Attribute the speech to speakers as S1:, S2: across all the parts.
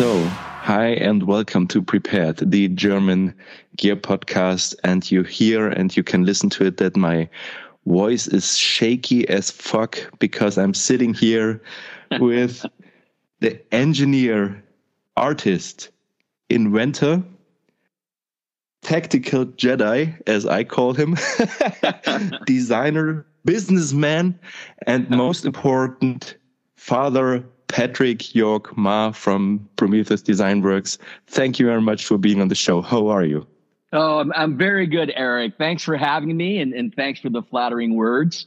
S1: So, hi and welcome to Prepared, the German gear podcast. And you hear and you can listen to it that my voice is shaky as fuck because I'm sitting here with the engineer, artist, inventor, tactical Jedi, as I call him, designer, businessman, and most important, father Patrick York Ma from Prometheus Design Werx. Thank you very much for being on the show. How are you?
S2: Oh, I'm, I'm very good, Eric. Thanks for having me, and, and thanks for the flattering words.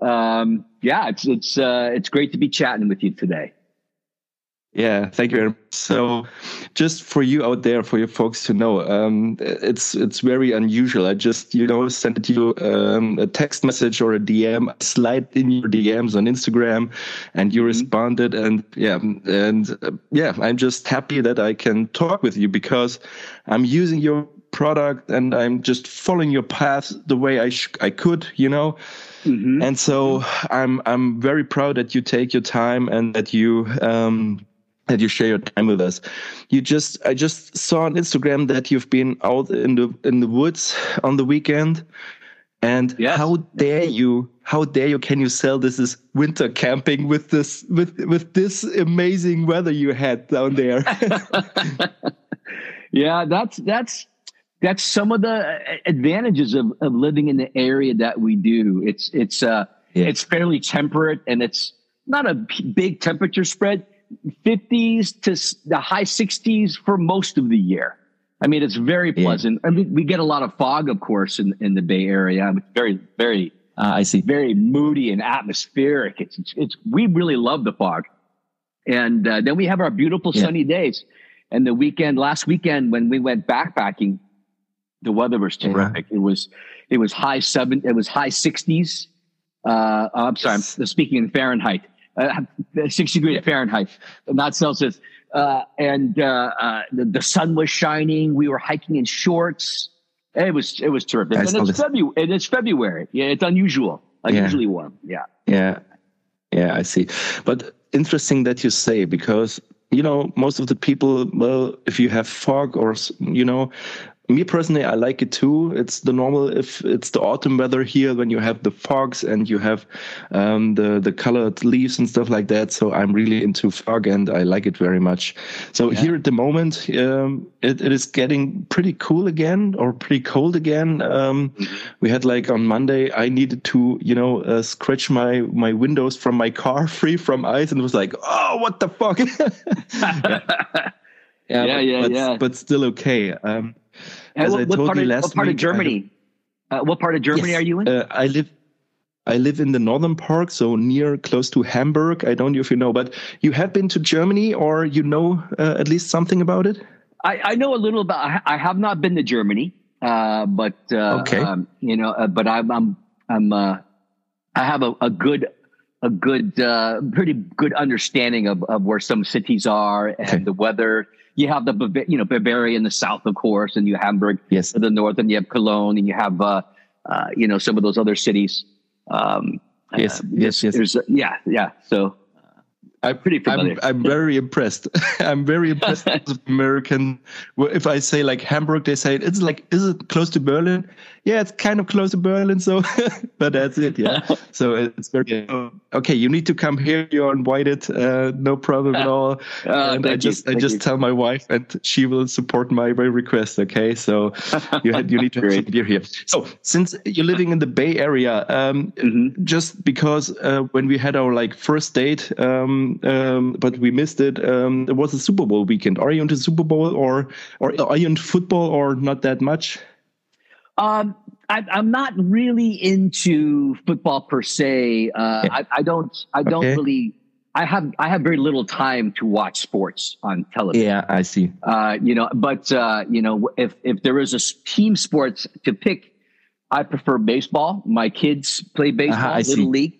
S2: Um, yeah, it's it's uh, it's great to be chatting with you today.
S1: Yeah, thank you very much. So, just for you out there, for your folks to know, um, it's it's very unusual. I just you know sent you um, a text message or a DM, slide in your DMs on Instagram, and you mm-hmm. responded. And yeah, and uh, yeah, I'm just happy that I can talk with you because I'm using your product and I'm just following your path the way I I could, you know. Mm-hmm. And so I'm I'm very proud that you take your time and that you um, that you share your time with us. You just I just saw on Instagram that you've been out in the in the woods on the weekend. And yes. how dare you? How dare you? Can you sell this as winter camping with this with with this amazing weather you had down there?
S2: yeah, that's that's that's some of the advantages of, of living in the area that we do. It's it's uh yeah. it's fairly temperate and it's not a big temperature spread 50s to the high 60s for most of the year. I mean, it's very pleasant. Yeah. I mean, we get a lot of fog, of course, in, in the Bay Area. It's very, very, uh, I see, very moody and atmospheric. It's, it's, it's we really love the fog. And uh, then we have our beautiful yeah. sunny days. And the weekend, last weekend, when we went backpacking, the weather was terrific. It was, it was high seven, it was high 60s. Uh, I'm sorry, I'm speaking in Fahrenheit uh, 60 degrees Fahrenheit, not Celsius. Uh, and uh, uh, the, the, sun was shining. We were hiking in shorts. It was it was terrific. and it's February. And it's February. Yeah, it's unusual. Unusually yeah. warm. Yeah.
S1: Yeah. Yeah, I see. But interesting that you say because you know most of the people well if you have fog or you know me personally, I like it too. It's the normal if it's the autumn weather here when you have the fogs and you have um, the the colored leaves and stuff like that. So I'm really into fog and I like it very much. So yeah. here at the moment, um, it, it is getting pretty cool again or pretty cold again. Um. We had like on Monday, I needed to you know uh, scratch my my windows from my car free from ice and it was like, oh, what the fuck.
S2: yeah. Yeah, yeah,
S1: but,
S2: yeah,
S1: but,
S2: yeah.
S1: but still okay. Um,
S2: as what, I told you last what part week, of Germany? Uh, what part of Germany
S1: yes,
S2: are you in?
S1: Uh, I live. I live in the northern part, so near, close to Hamburg. I don't know if you know, but you have been to Germany, or you know uh, at least something about it.
S2: I, I, know a little about. I have not been to Germany, uh, but uh, okay. Um, you know, uh, but I'm I'm, I'm I have a, a good a good, uh, pretty good understanding of, of where some cities are and okay. the weather you have the you know Bavaria in the south, of course, and you have Hamburg
S1: yes.
S2: in the north, and you have Cologne, and you have uh, uh, you know some of those other cities. Um,
S1: yes, uh, yes, yes.
S2: yeah, yeah. So
S1: I'm pretty familiar. I'm, I'm very impressed. I'm very impressed with American. If I say like Hamburg, they say it's like, is it close to Berlin? Yeah, it's kind of close to Berlin. So, but that's it. Yeah. so it's very okay. You need to come here. You're invited. Uh, no problem at all. Uh, and I just, I just you. tell my wife, and she will support my, my request. Okay. So you had, you need to have some beer here. So since you're living in the Bay Area, um, mm-hmm. just because uh, when we had our like first date. Um, um, but we missed it. Um, it was a Super Bowl weekend. Are you into Super Bowl or or are you into football or not that much?
S2: Um, I, am not really into football per se. Uh, I, I, don't. I don't okay. really. I have I have very little time to watch sports on television.
S1: Yeah, I see.
S2: Uh, you know, but uh, you know, if if there is a team sports to pick, I prefer baseball. My kids play baseball, uh-huh, little see. league,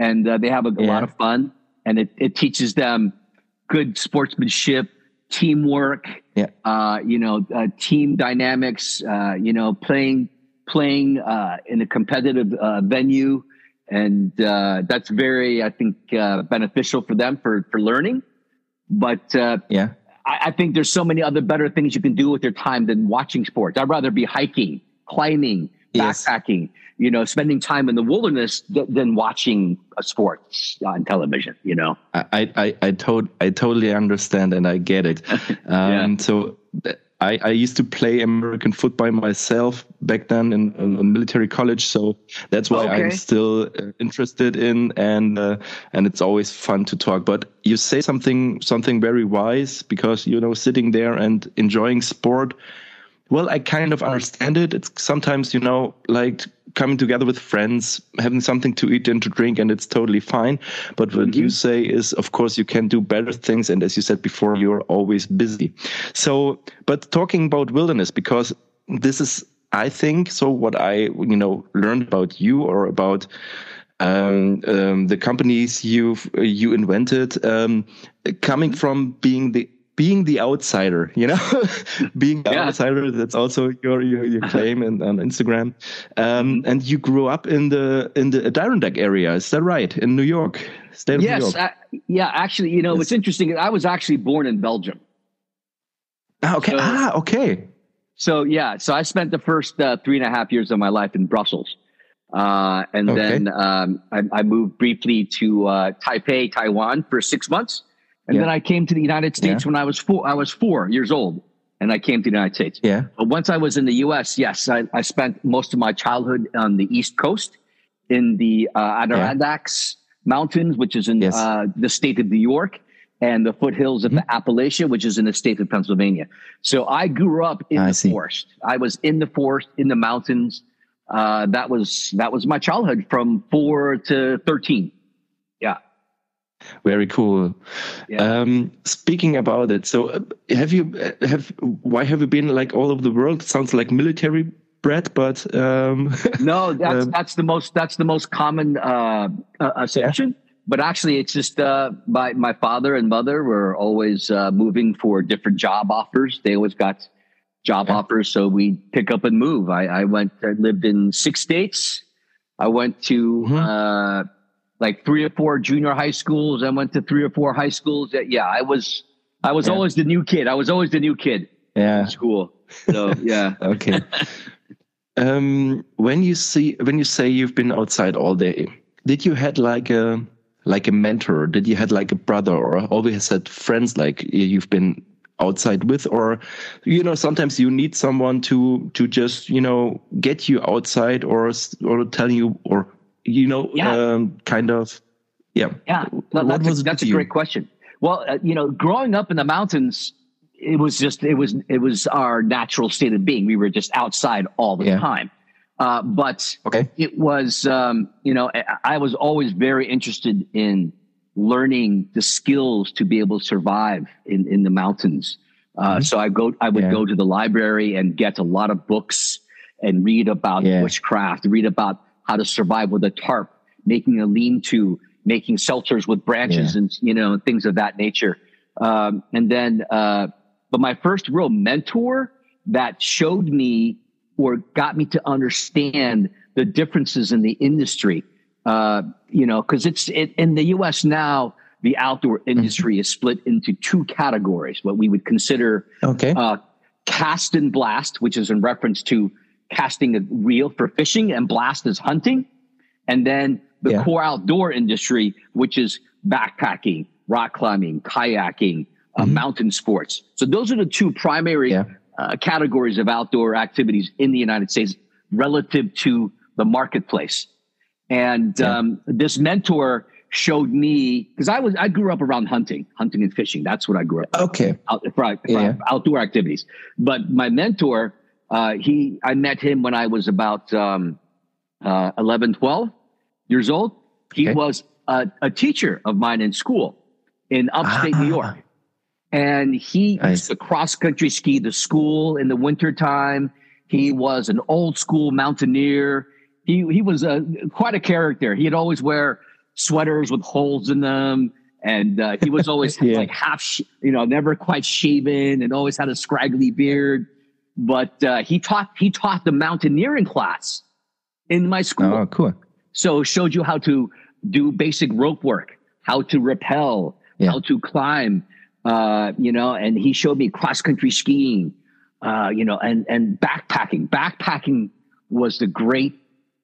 S2: and uh, they have a, a yeah. lot of fun and it, it teaches them good sportsmanship, teamwork, yeah. uh, you know, uh, team dynamics, uh, you know, playing playing uh, in a competitive uh, venue, and uh, that's very, I think, beneficial for them for for learning. But
S1: yeah,
S2: I, I think there's so many other better things you can do with your time than watching sports. I'd rather be hiking, climbing,
S1: Yes.
S2: You know, spending time in the wilderness th- than watching a sports on television, you know?
S1: I I I, to- I totally understand and I get it. Um, So I I used to play American football myself back then in, in, in military college, so that's why
S2: Okay.
S1: I'm still uh, interested in and uh, and it's always fun to talk. But you say something something very wise because you know sitting there and enjoying sport. Well, I kind of understand it. It's sometimes, you know, like coming together with friends, having something to eat and to drink, and it's totally fine. But what you say is, of course, you can do better things. And as you said before, you're always busy. So, but talking about wilderness, because this is, I think, so what I, you know, learned about you or about um, um, the companies you've you invented, um, coming from being the being the outsider, you know, being the
S2: Yeah.
S1: outsider. That's also your your, your claim in, on Instagram. Um, and you grew up in the in the Adirondack area. Is that right? In New York, state of New
S2: Yes.
S1: York.
S2: I, yeah. Actually, you know, what's interesting, I was actually born in Belgium.
S1: ah, okay.
S2: so-
S1: ah, okay.
S2: So yeah, so I spent the first uh, three and a half years of my life in Brussels, uh, and
S1: Okay.
S2: then um, I, I moved briefly to uh, Taipei, Taiwan, for six months, and
S1: Yeah.
S2: then I came to the United States when I was four. I was four years old, and I came to the United States.
S1: Yeah.
S2: But once I was in the U.S., yes, I, I spent most of my childhood on the East Coast in the uh, Adirondacks Mountains, which is in
S1: Yes.
S2: uh, the state of New York, and the foothills of the Appalachia, which is in the state of Pennsylvania. So I grew up in
S1: I
S2: the
S1: see.
S2: forest. I was in the forest, in the mountains. Uh, that was that was my childhood from four to thirteen. Yeah.
S1: Very cool.
S2: Yeah.
S1: Um, speaking about it, so uh, have you uh, have why have you been like all over the world? sounds like military bred, but um,
S2: No, that's
S1: Um,
S2: that's the most that's the most common uh, uh, assumption. But actually, it's just uh, my my father and mother were always uh, moving for different job offers. They always got job
S1: Yeah.
S2: offers, so we pick up and move. I, I went, I lived in six states. I went to
S1: Mhm.
S2: uh, like three or four junior high schools. I went to three or four high schools. Yeah, I was I was
S1: Yeah.
S2: always the new kid. I was always the new kid
S1: yeah,
S2: in school. So yeah.
S1: okay. um, when you see when you say you've been outside all day, did you had like a like a mentor? Did you had like a brother, or always had friends like you've been outside with, or you know sometimes you need someone to to just you know get you outside or or tell you or you know
S2: Yeah.
S1: um, kind of yeah
S2: Yeah,
S1: What
S2: that's,
S1: was
S2: a, that's a
S1: you?
S2: great question. Well, uh, you know, growing up in the mountains, it was just it was it was our natural state of being. We were just outside all the
S1: Yeah.
S2: time. Uh, but
S1: okay
S2: it was um, you know I, was always very interested in learning the skills to be able to survive in in the mountains. Uh, So I go I would
S1: Mm-hmm. Yeah.
S2: go to the library and get a lot of books and read about
S1: Yeah.
S2: bushcraft, read about how to survive with a tarp, making a lean-to, making shelters with branches
S1: Yeah.
S2: and you know things of that nature. Um, and then, uh, but my first real mentor that showed me or got me to understand the differences in the industry. Uh, you know, because it's it, in the U.S. now. The outdoor industry is split into two categories: what we would consider
S1: okay
S2: uh, cast and blast, which is in reference to casting a reel for fishing and blast is hunting. And then the
S1: Yeah.
S2: core outdoor industry, which is backpacking, rock climbing, kayaking, uh, mountain sports. So those are the two primary
S1: Yeah.
S2: uh, categories of outdoor activities in the United States relative to the marketplace. And
S1: Yeah.
S2: um, this mentor showed me because I was I grew up around hunting, hunting and fishing. That's what I grew up
S1: okay
S2: out, for, for
S1: Yeah.
S2: outdoor activities. But my mentor, uh, he, I met him when I was about um, uh, 11, 12 years old. He
S1: Okay.
S2: was a, a teacher of mine in school in upstate New
S1: Ah.
S2: York. And he
S1: I
S2: used to cross country ski the school in the wintertime. He was an old school mountaineer. He, he was a, quite a character. He'd always wear sweaters with holes in them. And uh, he was always
S1: Yeah.
S2: like half, you know, never quite shaven and always had a scraggly beard. But uh, he taught he taught the mountaineering class in my school.
S1: oh cool
S2: So showed you how to do basic rope work, how to rappel,
S1: Yeah.
S2: how to climb, uh, you know, and he showed me cross country skiing, uh, you know, and and backpacking. Backpacking was the great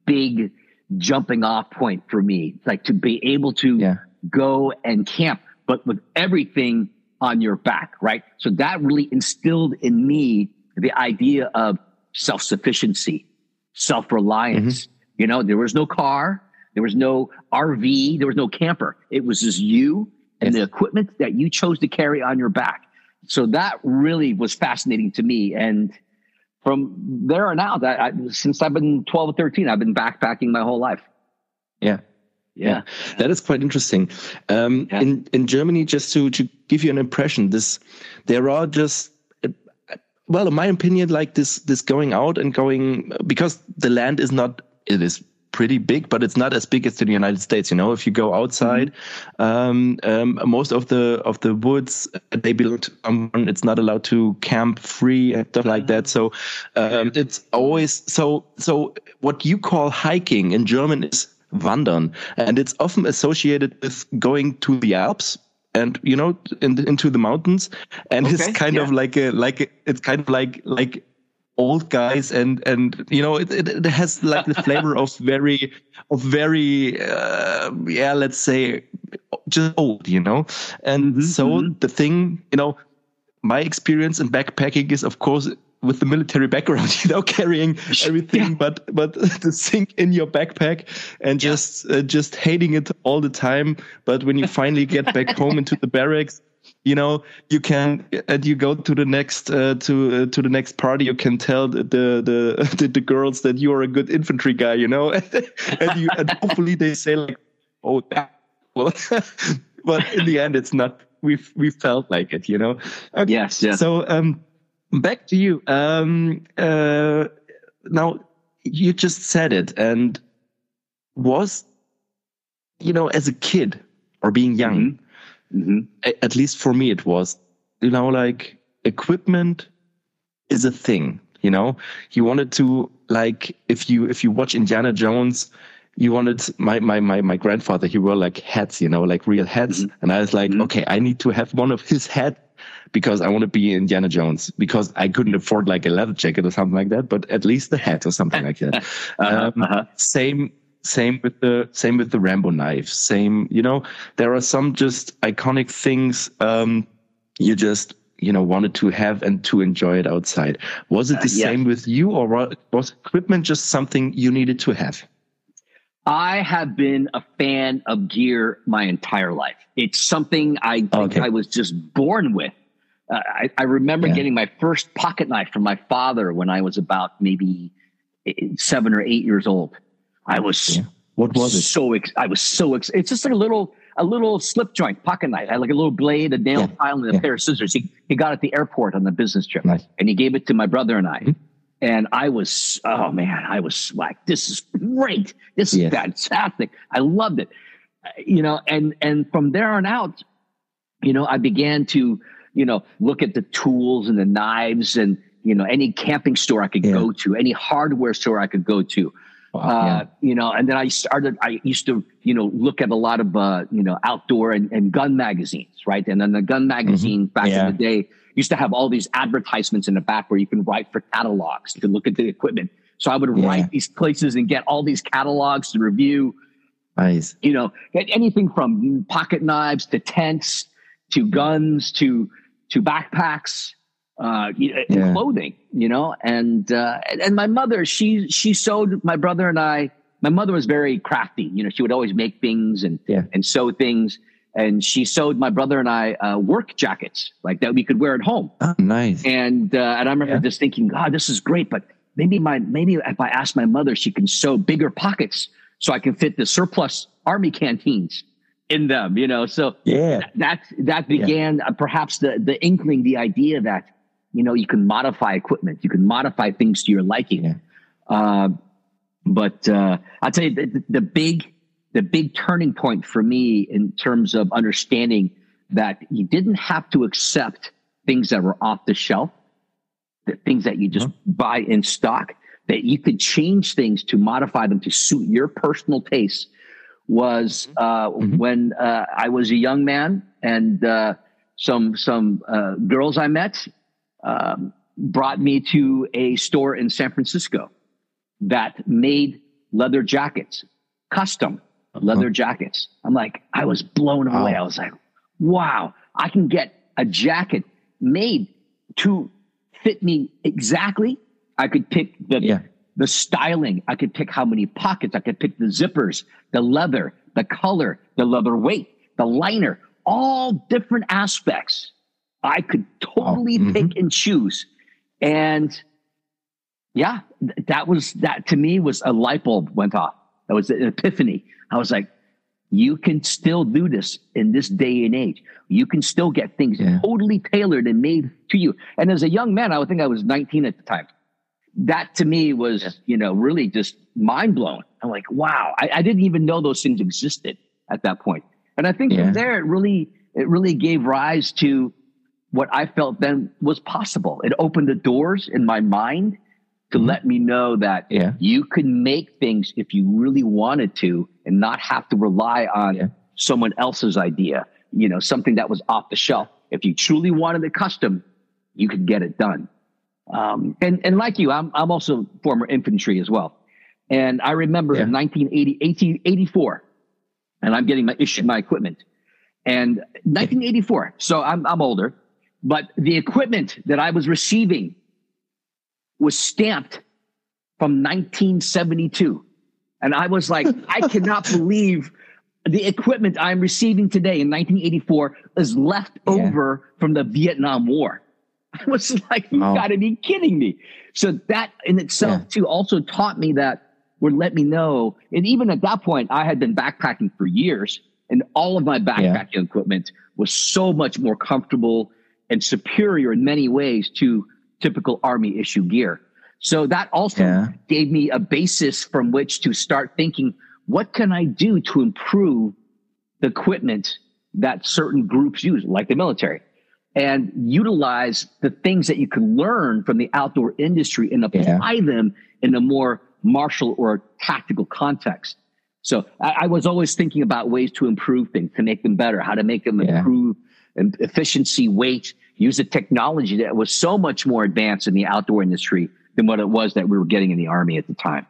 S2: big jumping off point for me, like to be able to
S1: Yeah.
S2: go and camp, but with everything on your back, right? So that really instilled in me the idea of self sufficiency, self reliance. You know, there was no car, there was no RV, there was no camper. It was just you and
S1: Yes.
S2: the equipment that you chose to carry on your back. So that really was fascinating to me. And from there on out, that I, since I've been 12 or 13, I've been backpacking my whole life.
S1: Yeah.
S2: Yeah.
S1: That is quite interesting. Um,
S2: Yeah.
S1: In in Germany, just to to give you an impression, this there are just well, in my opinion, like this this going out and going because the land is not it is pretty big, but it's not as big as the United States. You know, if you go outside, um, um, most of the of the woods uh, they belong to someone. It's not allowed to camp free and stuff like that. So um, it's always so so. What you call hiking in German is wandern, and it's often associated with going to the Alps and you know in, into the mountains, and
S2: Okay,
S1: it's kind of like a like a, it's kind of like like old guys and and you know it, it, it has like the flavor of very of very uh, yeah let's say just old you know and
S2: Mhm,
S1: so
S2: mhm.
S1: the thing you know my experience in backpacking is of course with the military background you know carrying everything
S2: Yeah.
S1: but but the thing in your backpack and
S2: Yeah.
S1: just uh, just hating it all the time but when you finally get back home into the barracks you know you can and you go to the next uh, to uh, to the next party you can tell the the the, the girls that you are a good infantry guy you know and you and hopefully they say like oh that well but in the end it's not we we felt like it you know okay.
S2: Yes. Yes.
S1: so um back to you. Um uh now you just said it and was you know as a kid or being young
S2: hmm
S1: at least for me it was you know like equipment is a thing you know? You wanted to like if you if you watch indiana jones you wanted my my my, my grandfather he wore like hats you know like real hats. And i was like
S2: Mhm.
S1: okay i need to have one of his hats because i want to be indiana jones because i couldn't afford like a leather jacket or something like that but at least the hat or something like that.
S2: Uh-huh,
S1: um,
S2: uh-huh.
S1: same same with the same with the rambo knife. Same you know there are some just iconic things um you just you know wanted to have and to enjoy it outside. Was it the
S2: Uh, yes.
S1: same with you or was equipment just something you needed to have
S2: I have been a fan of gear my entire life. It's something I think
S1: Okay.
S2: I was just born with. Uh, I, I remember
S1: Yeah.
S2: getting my first pocket knife from my father when I was about maybe seven or eight years old. I was
S1: Yeah. what was it
S2: so ex- I was so ex- it's just like a little a little slip joint pocket knife. I had like a little blade, a nail
S1: Yeah.
S2: file, and a pair of scissors. He he got it at the airport on the business trip,
S1: Nice.
S2: and he gave it to my brother and I.
S1: Mhm.
S2: And I was oh man, I was like, this is great. This is
S1: Yes.
S2: fantastic. I loved it. Uh, You know, and and from there on out, you know, I began to you know look at the tools and the knives and you know any camping store I could
S1: Yeah.
S2: go to, any hardware store I could go to
S1: Wow,
S2: uh, you know, and then I started, I used to, you know, look at a lot of, uh, you know, outdoor and, and gun magazines, right? And then the gun magazine back
S1: Mm-hmm. Yeah.
S2: in the day used to have all these advertisements in the back where you can write for catalogs You can look at the equipment. So I would
S1: Yeah.
S2: write these places and get all these catalogs to review,
S1: nice
S2: you know, get anything from pocket knives to tents to guns to, to backpacks, uh,
S1: Yeah.
S2: clothing, you know, and, uh, and- and my mother, she, she sewed my brother and I, my mother was very crafty. You know, she would always make things and,
S1: Yeah.
S2: and sew things. And she sewed my brother and I, uh, work jackets like that we could wear at home.
S1: ah, nice
S2: And, uh, and I remember
S1: Yeah.
S2: just thinking, God, this is great, but maybe my, maybe if I ask my mother, she can sew bigger pockets so I can fit the surplus army canteens in them, you know? So
S1: yeah
S2: that, that began uh, perhaps the, the inkling, the idea that, you know, you can modify equipment, you can modify things to your liking.
S1: Yeah.
S2: Uh, but, uh, I'll tell you the, the big, the big turning point for me in terms of understanding that you didn't have to accept things that were off the shelf, the things that you just buy in stock, that you could change things to modify them to suit your personal tastes was uh,
S1: Mhm.
S2: when uh, I was a young man and uh, some some uh, girls I met um, brought me to a store in San Francisco that made leather jackets, custom. Leather jackets. I'm like, I was blown away. Wow. I was like, wow, I can get a jacket made to fit me exactly. I could pick the yeah. the styling. I could pick how many pockets. I could pick the zippers, the leather, the color, the leather weight, the liner, all different aspects. I could totally oh, mm-hmm. pick and choose. And yeah, that was that to me was a light bulb went off. That was an epiphany. I was like, you can still do this in this day and age. You can still get things yeah. totally tailored and made to you. And as a young man, I would think I was 19 at the time. That to me was, yeah. you know, really just mind blowing. I'm like, wow, I, I, didn't even know those things existed at that point. And I think yeah. from there, it really, it really gave rise to what I felt then was possible. It opened the doors in my mind to mm-hmm. let me know that yeah. you could make things if you really wanted to and not have to rely on yeah. someone else's idea, you know, something that was off the shelf. If you truly wanted it custom, you could get it done. Um, and, and like you, I'm, I'm also former infantry as well. And I remember yeah. in 1980, 1884, and I'm getting my issue, my equipment. And 1984, so I'm, I'm older, but the equipment that I was receiving was stamped from 1972. And I was like, I cannot believe the equipment I'm receiving today in 1984 is left yeah. over from the Vietnam War. I was like, you oh. gotta be kidding me. So that in itself yeah. too also taught me that would let me know. And even at that point, I had been backpacking for years and all of my backpacking yeah. equipment was so much more comfortable and superior in many ways to typical army issue gear. So that also yeah. gave me a basis from which to start thinking, what can I do to improve the equipment that certain groups use, like the military, and utilize the things that you can learn from the outdoor industry and apply yeah. them in a more martial or tactical context. So I, I, was always thinking about ways to improve things, to make them better, how to make them yeah. improve efficiency, weight, use a technology that was so much more advanced in the outdoor industry than what it was that we were getting in the army at the time.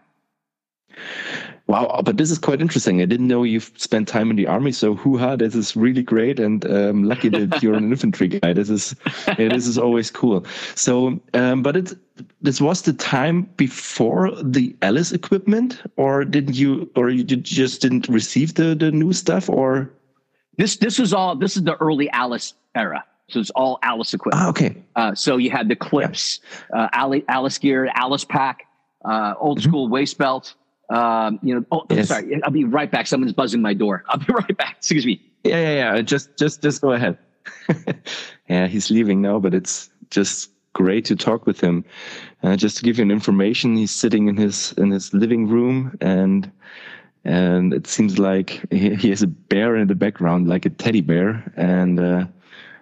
S1: Wow, but this is quite interesting. I didn't know you've spent time in the army, so hoo-ha, this is really great, and um, lucky that you're an infantry guy. This is yeah, this is always cool. So, um, but it this was the time before the Alice equipment, or didn't you, or you just didn't receive the the new stuff, or
S2: this this is all this is the early Alice era. So it's all Alice equipment.
S1: Ah, okay.
S2: Uh, so you had the clips, yeah. uh, Alice gear, Alice pack, uh, old mm-hmm. school waist belt. Um, you know, oh, yes. sorry, I'll be right back. Someone's buzzing my door. I'll be right back. Excuse me.
S1: Yeah, yeah, yeah. Just, just, just go ahead. yeah, he's leaving now, but it's just great to talk with him. Uh, just to give you an information, he's sitting in his in his living room, and and it seems like he, he has a bear in the background, like a teddy bear, and. Uh,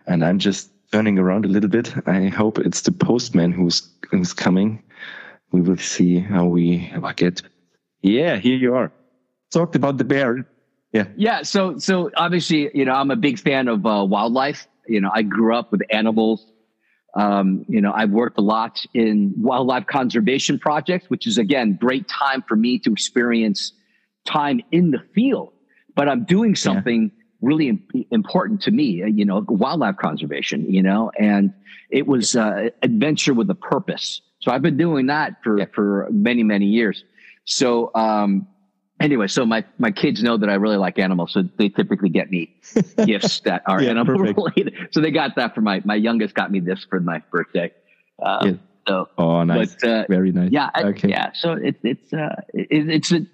S1: and I'm just turning around a little bit. I hope it's the postman who's who's coming. We will see how we get. Yeah, here you are. Talked about the bear. Yeah.
S2: Yeah. So so obviously, you know, I'm a big fan of uh, wildlife. You know, I grew up with animals. Um, you know, I've worked a lot in wildlife conservation projects, which is again great time for me to experience time in the field. But I'm doing something. Yeah really important to me, uh, you know, wildlife conservation, you know, and it was uh, adventure with a purpose. So I've been doing that for, yeah. for many, many years. So, um, anyway, so my, my kids know that I really like animals. So they typically get me gifts that are yeah, animal perfect. related. So they got that for my, my youngest got me this for my birthday. Uh, yeah. So,
S1: oh, nice. But, uh, Very nice.
S2: Yeah. Okay. Yeah. So it, it's, uh, it, it's, a,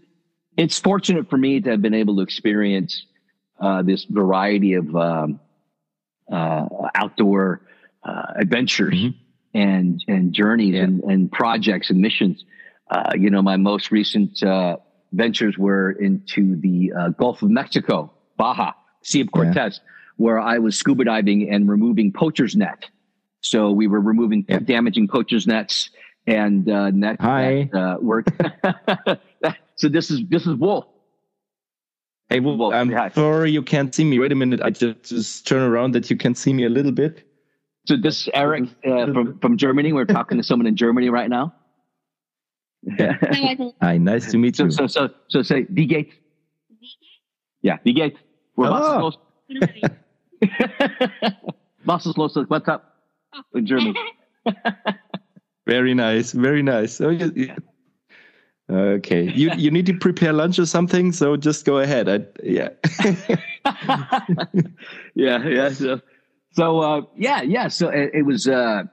S2: it's fortunate for me to have been able to experience uh, this variety of um, uh, outdoor uh, adventures mm-hmm. and and journeys yeah. and, and projects and missions. Uh, you know, my most recent uh, ventures were into the Gulf of Mexico, Baja, Sea of Cortez, yeah. where I was scuba diving and removing poachers' net. So we were removing yeah. damaging poachers' nets and uh, net
S1: Hi.
S2: That, uh, work. so this is this is wolf
S1: Hey, well,
S2: Well,
S1: I'm
S2: yeah.
S1: sorry you can't see me. Wait a minute. I just, just turn around that you can see me a little bit.
S2: So this is Eric uh, from from Germany. We're talking to someone in Germany right now.
S1: Hi, nice to meet
S2: so
S1: you.
S2: so so so say wie geht's? Yeah, wie geht's? Well,
S1: Ah.
S2: was ist los? was ist los? What's up in Germany?
S1: Very nice. Very nice. Oh, you, you- okay. You you need to prepare lunch or something, so just go ahead. I, yeah.
S2: yeah, yeah. So, so uh, yeah, yeah. So it, it was, uh,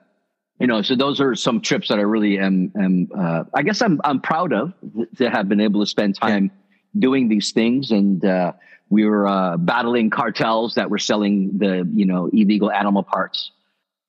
S2: you know, so those are some trips that I really am, am uh, I guess I'm, I'm proud of to have been able to spend time doing these things. And uh, we were uh, battling cartels that were selling the, you know, illegal animal parts,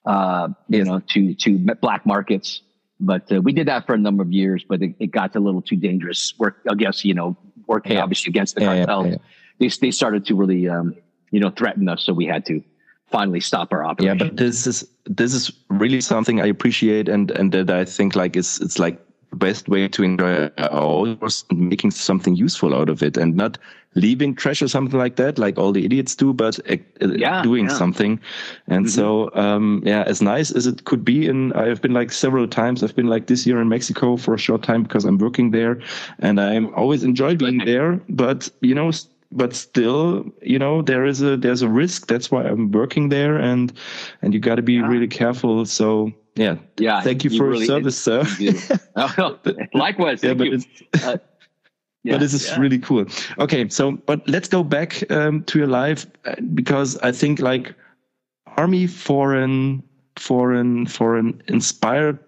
S2: uh, you
S1: Yes.
S2: know, to to black markets. But uh, we did that for a number of years, but it, it got a little too dangerous. Work, I guess, you know, working
S1: Yeah.
S2: obviously against the
S1: Yeah,
S2: cartels
S1: yeah.
S2: they they started to really um, you know threaten us, so we had to finally stop our operation.
S1: yeah but this is this is really something i appreciate and and that i think like it's it's like the best way to enjoy our hours and making something useful out of it and not leaving trash or something like that like all the idiots do but uh,
S2: Yeah,
S1: doing
S2: yeah.
S1: something. And so um yeah as nice as it could be and i've been like several times i've been like this year in mexico for a short time because i'm working there and i'm always enjoy being there but you know but still you know there is a there's a risk. That's why i'm working there and and you got to be
S2: Yeah.
S1: really careful. So yeah
S2: yeah,
S1: thank you, for
S2: really-
S1: your service sir
S2: you. Oh, likewise,
S1: yeah but
S2: you.
S1: it's
S2: Uh, yeah,
S1: but this is
S2: yeah.
S1: really cool. Okay, so but let's go back um, to your life uh, because I think like army foreign, foreign, for an for an inspired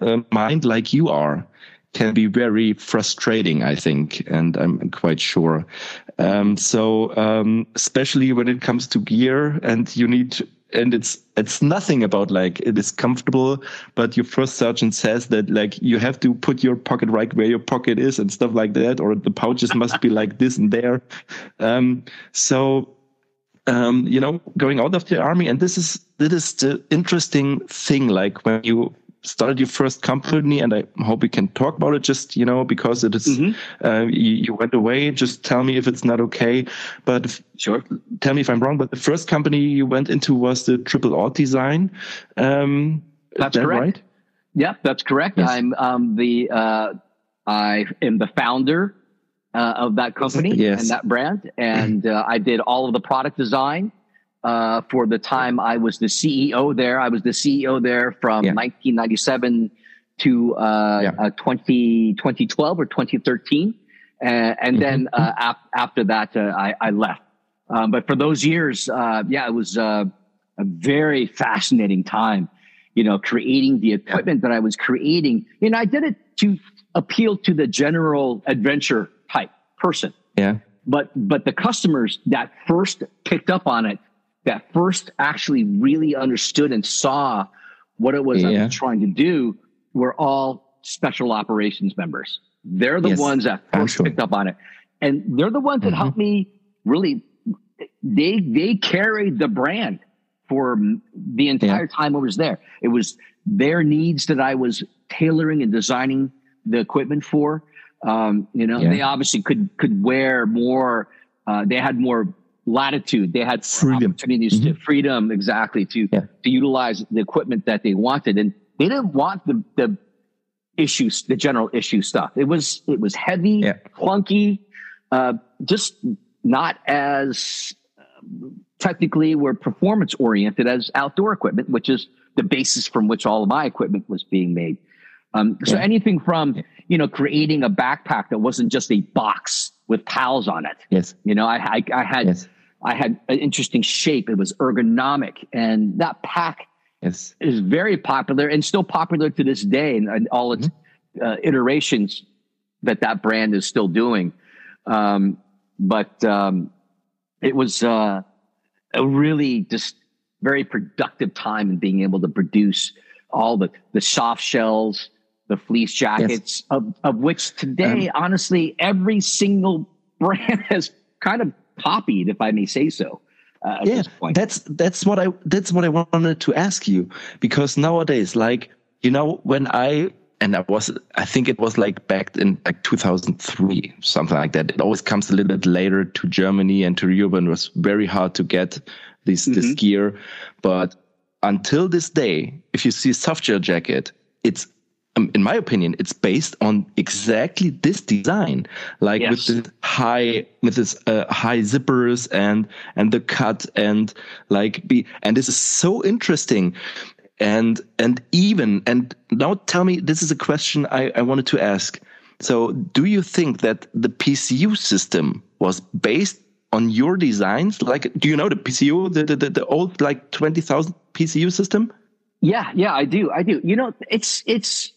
S1: uh, mind like you are can be very frustrating. I think, and I'm quite sure. Um, so um, especially when it comes to gear, and you need. And it's it's nothing about like it is comfortable, but your first sergeant says that like you have to put your pocket right where your pocket is and stuff like that, or the pouches must be like this and there. Um, so um, you know, going out of the army, and this is this is the interesting thing. Like when you started your first company, and I hope we can talk about it. Just you know, because it is,
S2: Mhm.
S1: uh, you, you went away. Just tell me if it's not okay. But if,
S2: Sure.
S1: tell me if I'm wrong. But the first company you went into was the Triple Aught Design. Um,
S2: That's
S1: that
S2: correct.
S1: Right?
S2: Yeah, that's correct.
S1: Yes.
S2: I'm um, the uh, I am the founder uh, of that company
S1: Yes.
S2: and that brand, and uh, I did all of the product design uh, for the time I was the CEO there. I was the CEO there from
S1: Yeah.
S2: 1997 to uh,
S1: Yeah.
S2: uh, 20, 2012 or 2013, uh, and then
S1: Mm-hmm.
S2: uh, ap- after that uh, I, I left. Um, but for those years, uh, yeah, it was uh, a very fascinating time. You know, creating the equipment that I was creating, and I did it to appeal to the general adventure type person.
S1: Yeah.
S2: But but the customers that first picked up on it, that first actually really understood and saw what it was I
S1: Yeah.
S2: was trying to do, were all special operations members. They're the
S1: Yes,
S2: ones that first
S1: sure.
S2: picked up on it, and they're the ones that
S1: Mhm.
S2: helped me really. They they carried the brand for the entire time I was there. It was their needs that I was tailoring and designing the equipment for. Um, you know,
S1: Yeah.
S2: they obviously could could wear more. Uh, they had more latitude. They had
S1: Freedom.
S2: opportunities to freedom exactly to
S1: Yeah.
S2: to utilize the equipment that they wanted, and they didn't want the the issues, the general issue stuff. It was it was heavy,
S1: Yeah.
S2: clunky, uh, just not as um, technically were performance oriented as outdoor equipment, which is the basis from which all of my equipment was being made. Um, so
S1: Yeah.
S2: anything from you know creating a backpack that wasn't just a box with pals on it.
S1: Yes.
S2: You know, I I, I had
S1: Yes.
S2: I had an interesting shape. It was ergonomic, and that pack
S1: Yes.
S2: is very popular and still popular to this day, and, and all its uh, iterations that that brand is still doing. Um, but um, it was uh, a really just very productive time in being able to produce all the the soft shells, the fleece jackets, of of which today, honestly, every single brand has kind of copied, if I may say so. Uh,
S1: yeah that's that's what i that's what i wanted to ask you because nowadays like you know when i and I was, I think it was like back in like 2003, something like that. It always comes a little bit later to Germany and to Europe, and it was very hard to get this mm-hmm. this gear. But until this day, if you see a softshell jacket, it's um, in my opinion, it's based on exactly this design, like yes. with the high, with this uh, high zippers and and the cut and like be, and this is so interesting, and and even and now tell me, this is a question I, I wanted to ask. So, do you think that the PCU system was based on your designs? Like, do you know the PCU, the the, the old like twenty thousand PCU system?
S2: Yeah, yeah, I do. I do. You know, it's it's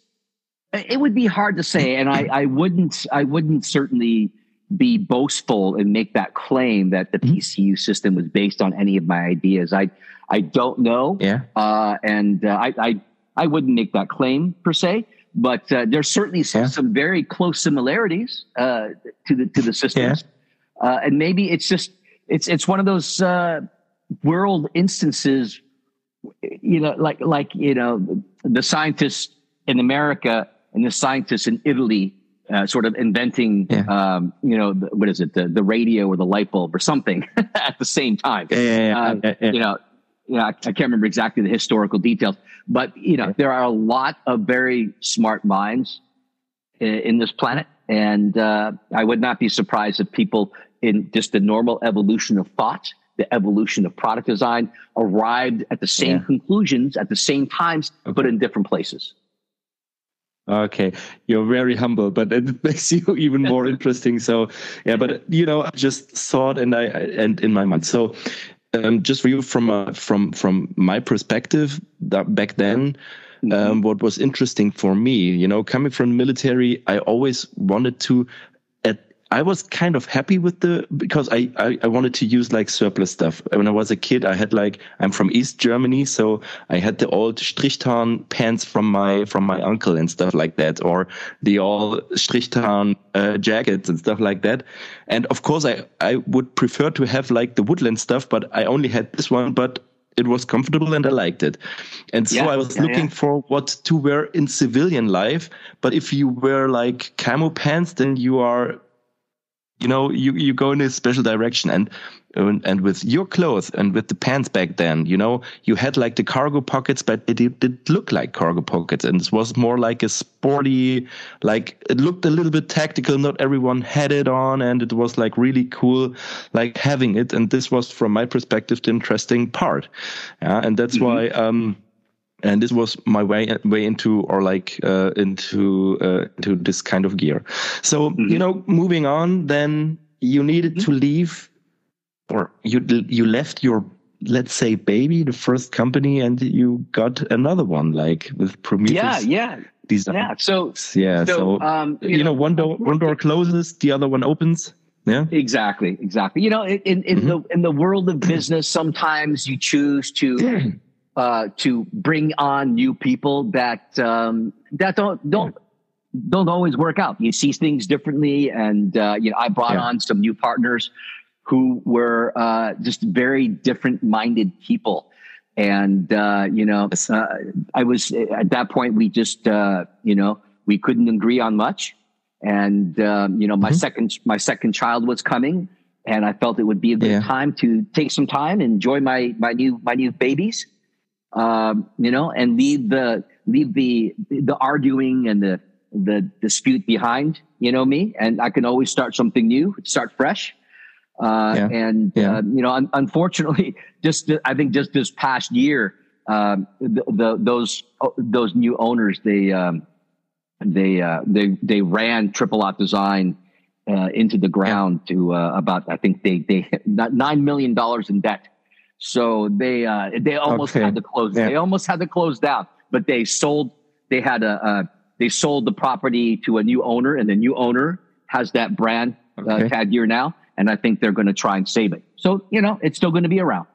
S2: it would be hard to say, and I, I wouldn't I wouldn't certainly be boastful and make that claim that the mm-hmm. PCU system was based on any of my ideas. I I don't know.
S1: Yeah.
S2: Uh, and uh, I, I I wouldn't make that claim per se, but uh, there's certainly some, yeah. some, very close similarities uh, to the to the systems, yeah. Uh, and maybe it's just it's it's one of those uh, world instances, you know, like like you know the scientists in America and the scientists in Italy uh, sort of inventing, yeah. um, you know, the, what is it, the, the radio or the light bulb or something at the same time.
S1: Yeah, yeah,
S2: uh, you know, you know, I, I, can't remember exactly the historical details, but you know, there are a lot of very smart minds in, in this planet, and uh, I would not be surprised if people in just the normal evolution of thought, the evolution of product design, arrived at the same conclusions at the same times, okay. but in different places.
S1: Okay, you're very humble, but it makes you even more interesting. So, yeah, but you know, I just thought, and I and in my mind. So, um, just for you from uh, from from my perspective, that back then, mm-hmm. um, what was interesting for me, you know, coming from the military, I always wanted to I was kind of happy with the because I, I, I wanted to use like surplus stuff. When I was a kid, I had like I'm from East Germany, so I had the old Strichtarn pants from my from my uncle and stuff like that, or the old Strichtarn uh, jackets and stuff like that. And of course, I I would prefer to have like the woodland stuff, but I only had this one, but it was comfortable and I liked it. And so yeah, I was yeah, looking yeah. for what to wear in civilian life. But if you wear like camo pants, then you are you know you you go in a special direction and and with your clothes and with the pants back then you know you had like the cargo pockets but it did look like cargo pockets. And it was more like a sporty like it looked a little bit tactical. Not everyone had it on and it was like really cool like having it. And this was from my perspective the interesting part. Yeah. And that's mm-hmm. why um and this was my way way into or like uh, into uh, into this kind of gear. So mm-hmm. you know, moving on, then you needed mm-hmm. to leave, or you you left your let's say baby, the first company, and you got another one like with Prometheus.
S2: Yeah, yeah.
S1: Design.
S2: Yeah. So
S1: yeah. So, so um, you, you know, know, one door one door closes, the other one opens. Yeah.
S2: Exactly. Exactly. You know, in, in, in mm-hmm. the in the world of business, sometimes you choose to uh, to bring on new people that um, that don't don't don't always work out. You see things differently, and uh, you know I brought yeah. on some new partners who were uh, just very different minded people. And uh, you know, uh, I was at that point. We just uh, you know we couldn't agree on much, and um, you know my mm-hmm. second my second child was coming, and I felt it would be a good yeah. time to take some time, and enjoy my my new my new babies, um, you know, and leave the leave the the arguing and the the dispute behind. You know me, and I can always start something new, start fresh. Uh, yeah. And yeah. Uh, you know, un- unfortunately, just I think just this past year, um, the, the, those those new owners they um, they uh, they they ran Triple Aught Design uh, into the ground yeah. to uh, about I think they they nine million dollars in debt so they uh, they almost okay. had to close. Yeah. They almost had to close down, but they sold. They had a uh, they sold the property to a new owner, and the new owner has that brand uh, okay. uh, now, and I think they're going to try and save it. So you know, it's still going to be around.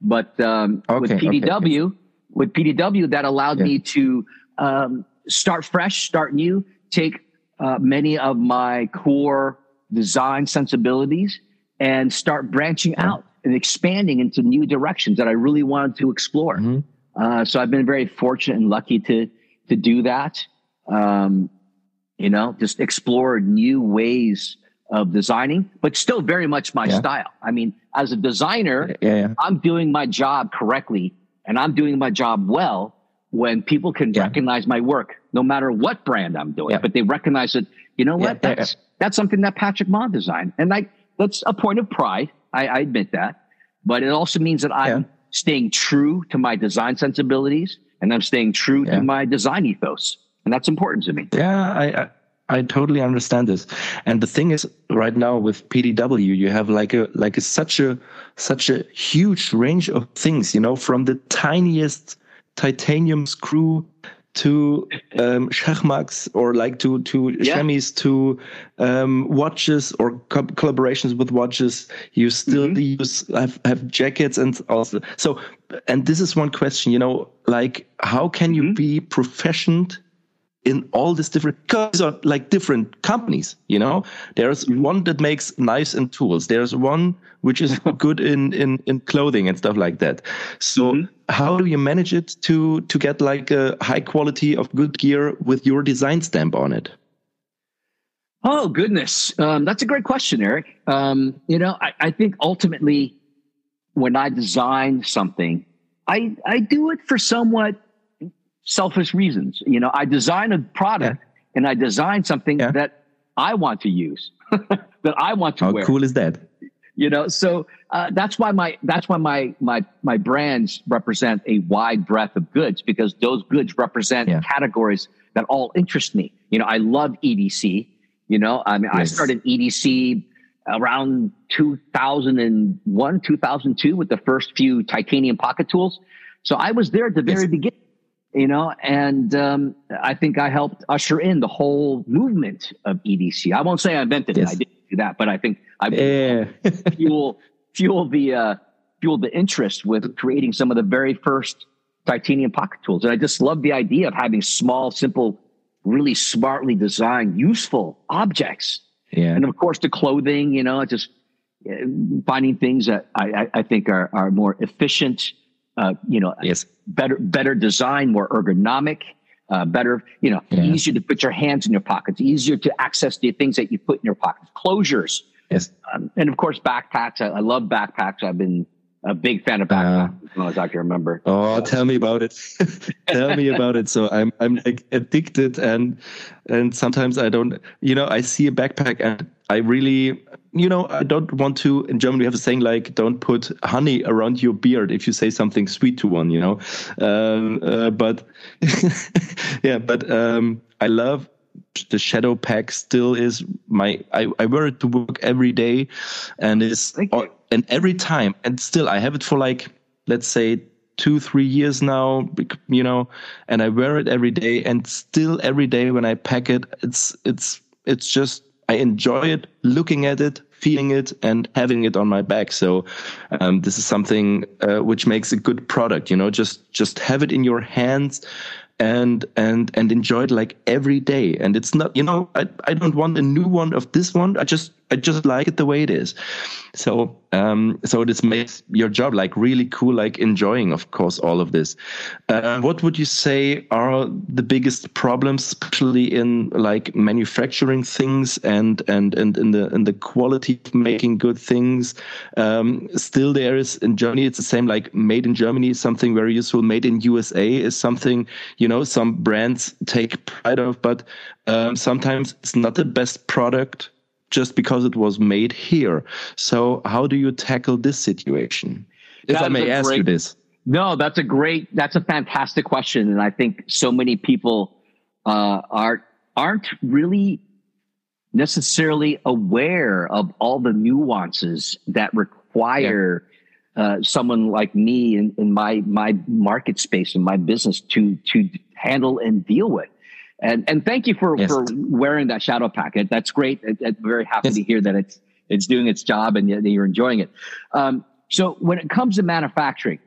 S2: But um, okay, with PDW, with PDW, that allowed yeah. me to um, start fresh, start new, take uh, many of my core design sensibilities, and start branching yeah. out and expanding into new directions that I really wanted to explore. Mm-hmm. Uh, so I've been very fortunate and lucky to to do that. Um, you know, just explore new ways of designing, but still very much my yeah. style. I mean, as a designer, yeah, yeah. I'm doing my job correctly and I'm doing my job well when people can recognize my work, no matter what brand I'm doing, but they recognize that, you know what, that's, that's something that Patrick Ma designed. And like, that's a point of pride. I, I admit that, but it also means that I'm staying true to my design sensibilities and I'm staying true to my design ethos. And that's important to me.
S1: Yeah, I, I I totally understand this. And the thing is, right now with PDW, you have like a like a, such a such a huge range of things. You know, from the tiniest titanium screw to um, Schachmax or like to to yeah. chemis to um, watches or co collaborations with watches. You still mm -hmm. use have, have jackets and also so. And this is one question. You know, like how can you mm -hmm. be proficient in all these different these are like different companies you know? There's one that makes knives and tools. There's one which is good in in in clothing and stuff like that. So mm-hmm. how do you manage it to to get like a high quality of good gear with your design stamp on it?
S2: Oh goodness. Um, that's a great question eric. Um, you know I, I think ultimately when i design something i i do it for somewhat selfish reasons. You know, I design a product yeah. and I design something yeah. that I want to use, that I want to
S1: How
S2: wear.
S1: How cool is that?
S2: You know, so uh, that's why my that's why my my my brands represent a wide breadth of goods because those goods represent yeah. categories that all interest me. You know, I love EDC. You know, I mean, yes. I started EDC around 2001, 2002 with the first few titanium pocket tools. So I was there at the very yes. beginning you know, and um, I think I helped usher in the whole movement of EDC. I won't say I invented yes. it; I didn't do that, but I think I yeah. fuel fuel the uh, fuel the interest with creating some of the very first titanium pocket tools. And I just love the idea of having small, simple, really smartly designed, useful objects. Yeah. And of course, the clothing, you know, just uh, finding things that I, I think are, are more efficient, uh, you know, yes. better better design, more ergonomic, uh, better, you know, yeah. easier to put your hands in your pockets, easier to access the things that you put in your pockets, closures.
S1: Yes.
S2: Um, and of course, backpacks. I, I, love backpacks. I've been a big fan of backpacks uh, as long as I can remember.
S1: Oh, tell me about it. tell me about it. So I'm I'm like addicted and and sometimes I don't you know, I see a backpack and I really you know, I don't want to. In German, we have a saying like, "Don't put honey around your beard." If you say something sweet to one, you know. Um, uh, but yeah, but um, I love the shadow pack. Still is my. I, I wear it to work every day, and is and every time, and still I have it for like let's say two three years now you know and i wear it every day and still every day when i pack it it's it's it's just I enjoy it, looking at it, feeling it, and having it on my back. So um, this is something uh, which makes a good product. You know, just just have it in your hands and and and enjoy it like every day. And it's not you know I, I don't want a new one of this one. I just i just like it the way it is. So um so this makes your job like really cool like enjoying of course all of this. Uh, what would you say are the biggest problems especially in like manufacturing things and and and in the in the quality of making good things? Um still there is in germany it's the same like made in germany is something very useful. Made in usa is something you know some brands take pride of but um, sometimes it's not the best product just because it was made here. So how do you tackle this situation? If i may ask great, you this.
S2: No that's a great that's a fantastic question and i think so many people uh, are aren't really necessarily aware of all the nuances that require yeah. uh, someone like me in, in my my market space and my business to to handle and deal with. And and thank you for yes. for wearing that shadow packet. That's great. I, am very happy yes. to hear that it's it's doing its job and that you're enjoying it. Um, so when it comes to manufacturing,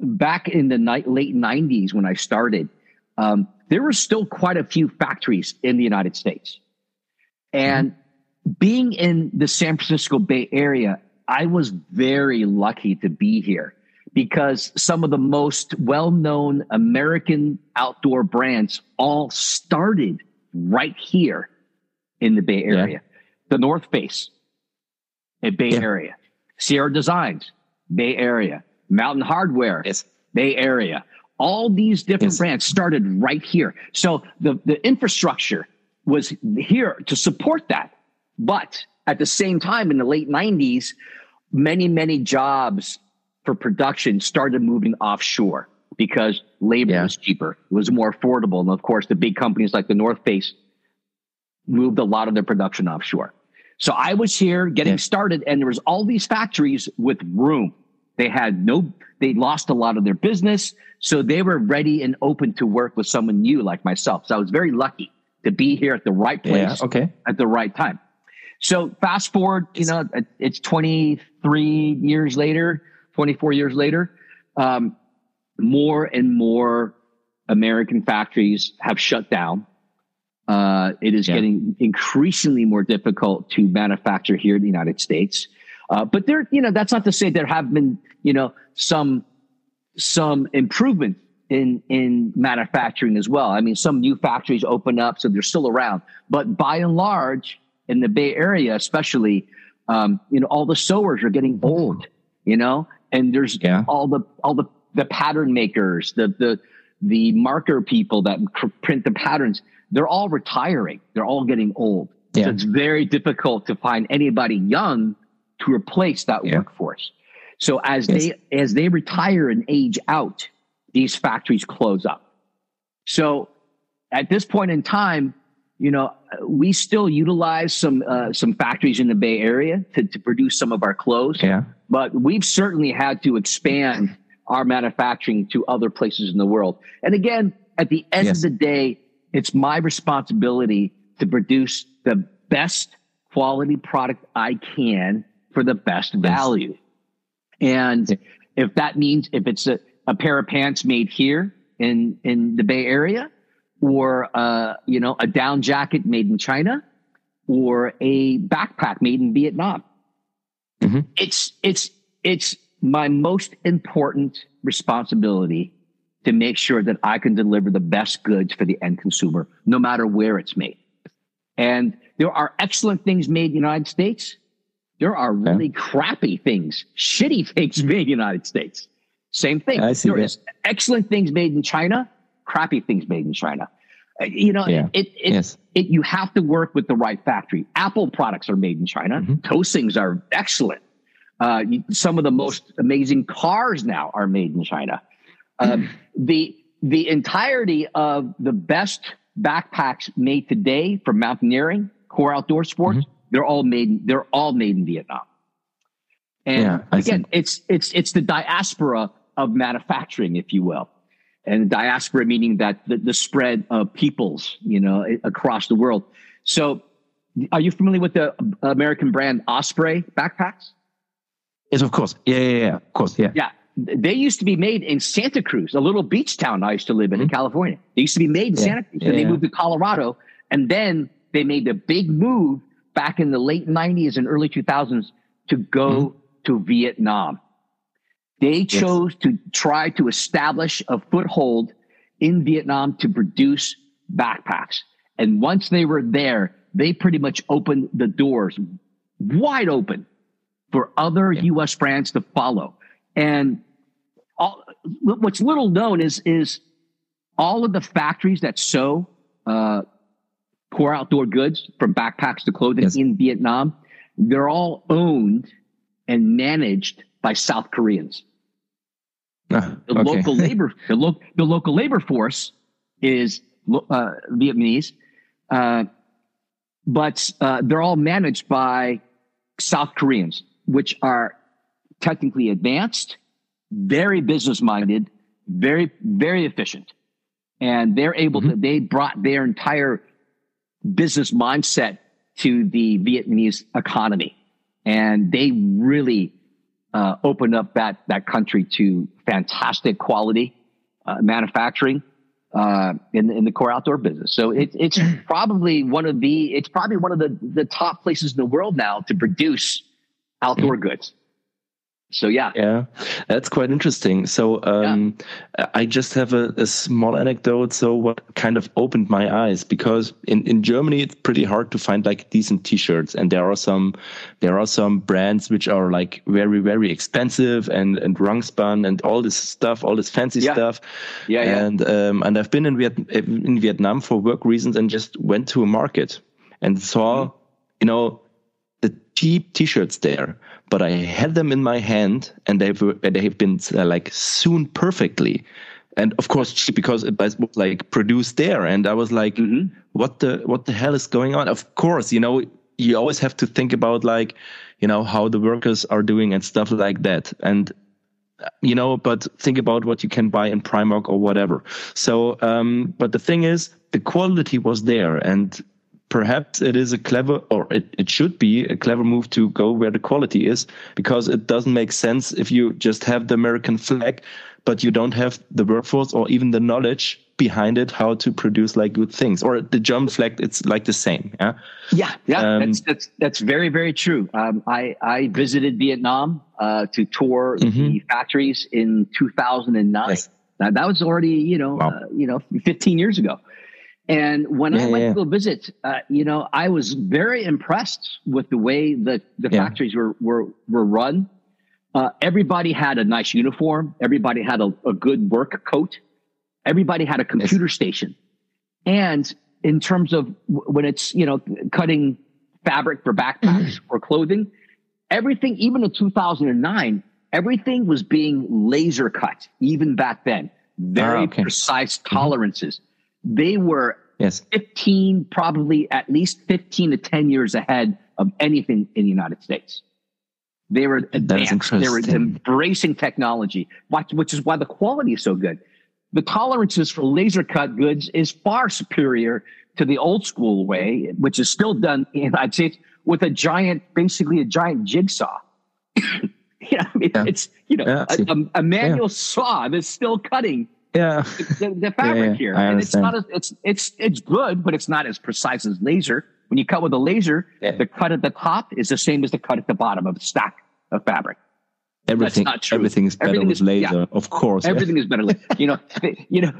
S2: back in the late '90s when I started, um, there were still quite a few factories in the United States, and mm-hmm. being in the San Francisco Bay Area I was very lucky to be here because some of the most well-known American outdoor brands all started right here in the Bay Area. Yeah. The North Face, a Bay yeah. Area. Sierra Designs, Bay Area. Mountain Hardwear, yes. Bay Area. All these different yes. brands started right here. So the, the infrastructure was here to support that. But at the same time, in the late 90s, many, many jobs for production started moving offshore because labor yeah. was cheaper, it was more affordable. And of course, the big companies like the North Face moved a lot of their production offshore. So I was here getting yeah. started, and there was all these factories with room. They had no, they lost a lot of their business. So they were ready and open to work with someone new like myself. So I was very lucky to be here at the right place
S1: yeah, okay.
S2: at the right time. So fast forward, you know, it's 23 years later, 24 years later. Um, more and more American factories have shut down. Uh, it is yeah. getting increasingly more difficult to manufacture here in the United States. Uh, but there, you know, that's not to say there have been, you know, some some improvement in in manufacturing as well. I mean, some new factories open up, so they're still around. But by and large, in the Bay Area, especially, um, you know, all the sewers are getting old. You know, and there's yeah. all the all the the pattern makers, the the the marker people that print the patterns. They're all retiring. They're all getting old. Yeah. So it's very difficult to find anybody young to replace that yeah. workforce. So as yes. they as they retire and age out, these factories close up. So at this point in time, you know, we still utilize some uh, some factories in the Bay Area to, to produce some of our clothes.
S1: Yeah.
S2: But we've certainly had to expand our manufacturing to other places in the world. And again, at the end yes. of the day, it's my responsibility to produce the best quality product I can for the best value. And if that means if it's a, a pair of pants made here in in the Bay Area, or uh, you know a down jacket made in China, or a backpack made in Vietnam, mm-hmm. it's it's it's my most important responsibility to make sure that I can deliver the best goods for the end consumer, no matter where it's made. And there are excellent things made in the United States. There are really yeah. crappy things, shitty things made in the United States. Same thing. I see there that. is excellent things made in China, crappy things made in China. Uh, you know, yeah. it, it, yes. it, you have to work with the right factory. Apple products are made in China. Mm-hmm. Toastings are excellent. Uh, some of the most amazing cars now are made in China. Uh, the the entirety of the best backpacks made today for mountaineering, core outdoor sports, mm-hmm. they're all made. They're all made in Vietnam. And yeah, again, see. it's it's it's the diaspora of manufacturing, if you will, and diaspora meaning that the, the spread of peoples, you know, across the world. So, are you familiar with the American brand Osprey backpacks?
S1: Yes, of course. Yeah, yeah, yeah. Of course. Yeah.
S2: Yeah. They used to be made in Santa Cruz, a little beach town I used to live in mm-hmm. in California. They used to be made in yeah. Santa Cruz. Yeah, and they yeah. moved to Colorado. And then they made the big move back in the late 90s and early 2000s to go mm-hmm. to Vietnam. They chose yes. to try to establish a foothold in Vietnam to produce backpacks. And once they were there, they pretty much opened the doors wide open for other yeah. U.S. brands to follow. And all, what's little known is is all of the factories that sew uh, core outdoor goods from backpacks to clothing yes. in Vietnam. They're all owned and managed by South Koreans. Uh, the okay. local labor, the, lo- the local labor force is uh, Vietnamese, uh, but uh, they're all managed by South Koreans which are technically advanced, very business minded, very, very efficient. And they're able mm-hmm. to, they brought their entire business mindset to the Vietnamese economy. And they really uh, opened up that, that country to fantastic quality uh, manufacturing uh, in, in the core outdoor business. So it, it's probably one of the, it's probably one of the, the top places in the world now to produce outdoor goods. So yeah
S1: yeah that's quite interesting so um, yeah. i just have a, a, small anecdote so what kind of opened my eyes because in, in germany it's pretty hard to find like decent t-shirts and there are some there are some brands which are like very very expensive and and ringspun and all this stuff all this fancy
S2: yeah.
S1: stuff
S2: yeah, yeah.
S1: and um, and i've been in, Viet- in vietnam for work reasons and just went to a market and saw mm-hmm. you know the cheap t-shirts there but I had them in my hand and they've they've been uh, like sewn perfectly. And of course, because it was like produced there, and I was like, mm-hmm. "What the what the hell is going on?" Of course, you know, you always have to think about like, you know, how the workers are doing and stuff like that. And you know, but think about what you can buy in Primark or whatever. So, um, but the thing is, the quality was there, and perhaps it is a clever or it, it should be a clever move to go where the quality is because it doesn't make sense if you just have the American flag, but you don't have the workforce or even the knowledge behind it how to produce like good things or the German flag it's like the same yeah
S2: yeah yeah um, that's, that's that's very very true um, I I visited Vietnam uh, to tour mm-hmm. the factories in 2009 yes. now, that was already you know wow. uh, you know 15 years ago and when yeah, I went yeah. to go visit, uh, you know, I was very impressed with the way that the yeah. factories were were were run. Uh, everybody had a nice uniform. Everybody had a, a good work coat. Everybody had a computer yes. station. And in terms of w- when it's you know cutting fabric for backpacks or clothing, everything, even in 2009, everything was being laser cut. Even back then, very oh, okay. precise mm-hmm. tolerances. Mm-hmm they were
S1: yes.
S2: 15, probably at least 15 to 10 years ahead of anything in the United States. They were advanced. They were embracing technology, which is why the quality is so good. The tolerances for laser cut goods is far superior to the old school way, which is still done in the United States with a giant, basically a giant jigsaw. you know, it, yeah. it's you know yeah, a, a, a, manual yeah. saw that's still cutting
S1: yeah.
S2: The, the fabric yeah, yeah, here and it's not as, it's it's it's good but it's not as precise as laser. When you cut with a laser yeah. the cut at the top is the same as the cut at the bottom of a stack of fabric.
S1: Everything everything is better everything with is, laser of course.
S2: Everything is better you know you know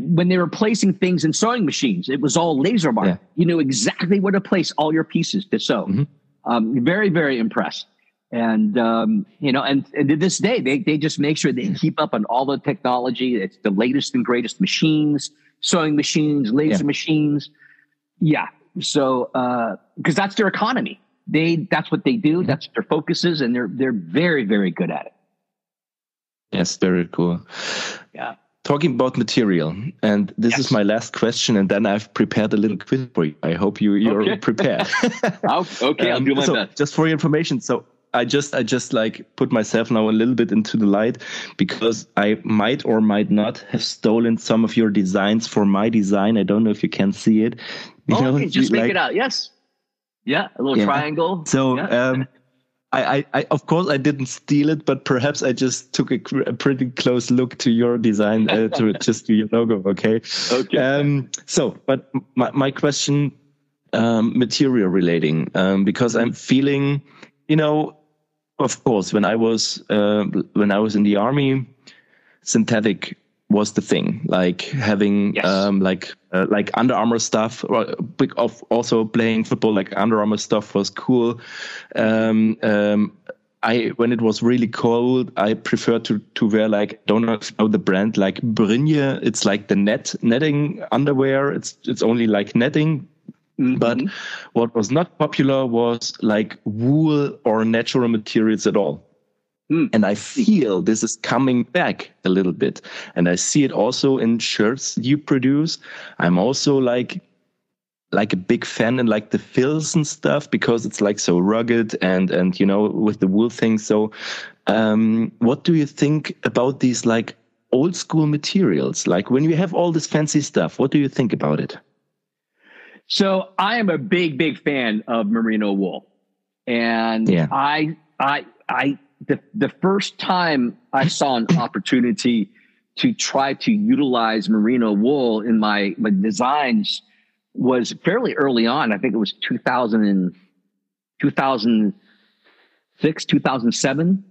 S2: when they were placing things in sewing machines it was all laser mark. You knew exactly where to place all your pieces to sew. Mm-hmm. um, very very impressed and um, you know, and, and to this day, they they just make sure they keep up on all the technology. It's the latest and greatest machines, sewing machines, laser yeah. machines. Yeah. So because uh, that's their economy, they that's what they do. Mm-hmm. That's their focuses, and they're they're very very good at it.
S1: Yes, very cool.
S2: Yeah.
S1: Talking about material, and this yes. is my last question, and then I've prepared a little quiz for you. I hope you you're okay. prepared.
S2: okay, I'll do my
S1: so
S2: best.
S1: Just for your information, so I just I just like put myself now a little bit into the light because I might or might not have stolen some of your designs for my design. I don't know if you can see it.
S2: You oh, know, okay, just like, make it out. Yes. Yeah, a little yeah. triangle.
S1: So
S2: yeah.
S1: um I, I, I, of course I didn't steal it, but perhaps I just took a, a pretty close look to your design, uh, to just to your logo. Okay.
S2: Okay.
S1: Um, so, but my, my question, um, material relating, um, because I'm feeling, you know, of course, when I was uh, when I was in the army, synthetic was the thing. Like having yes. um, like uh, like Under Armour stuff, or of also playing football. Like Under Armour stuff was cool. Um, um, I when it was really cold, I prefer to to wear like don't know the brand like Brynje. It's like the net netting underwear. It's it's only like netting, Mm-hmm. But what was not popular was like wool or natural materials at all. Mm. And I feel this is coming back a little bit. And I see it also in shirts you produce. I'm also like like a big fan and like the fills and stuff because it's like so rugged and and you know with the wool thing. So um what do you think about these like old school materials? Like when you have all this fancy stuff, what do you think about it?
S2: So I am a big, big fan of merino wool, and yeah. I, I, I, the the first time I saw an opportunity to try to utilize merino wool in my my designs was fairly early on. I think it was 2000 and 2006, 2007.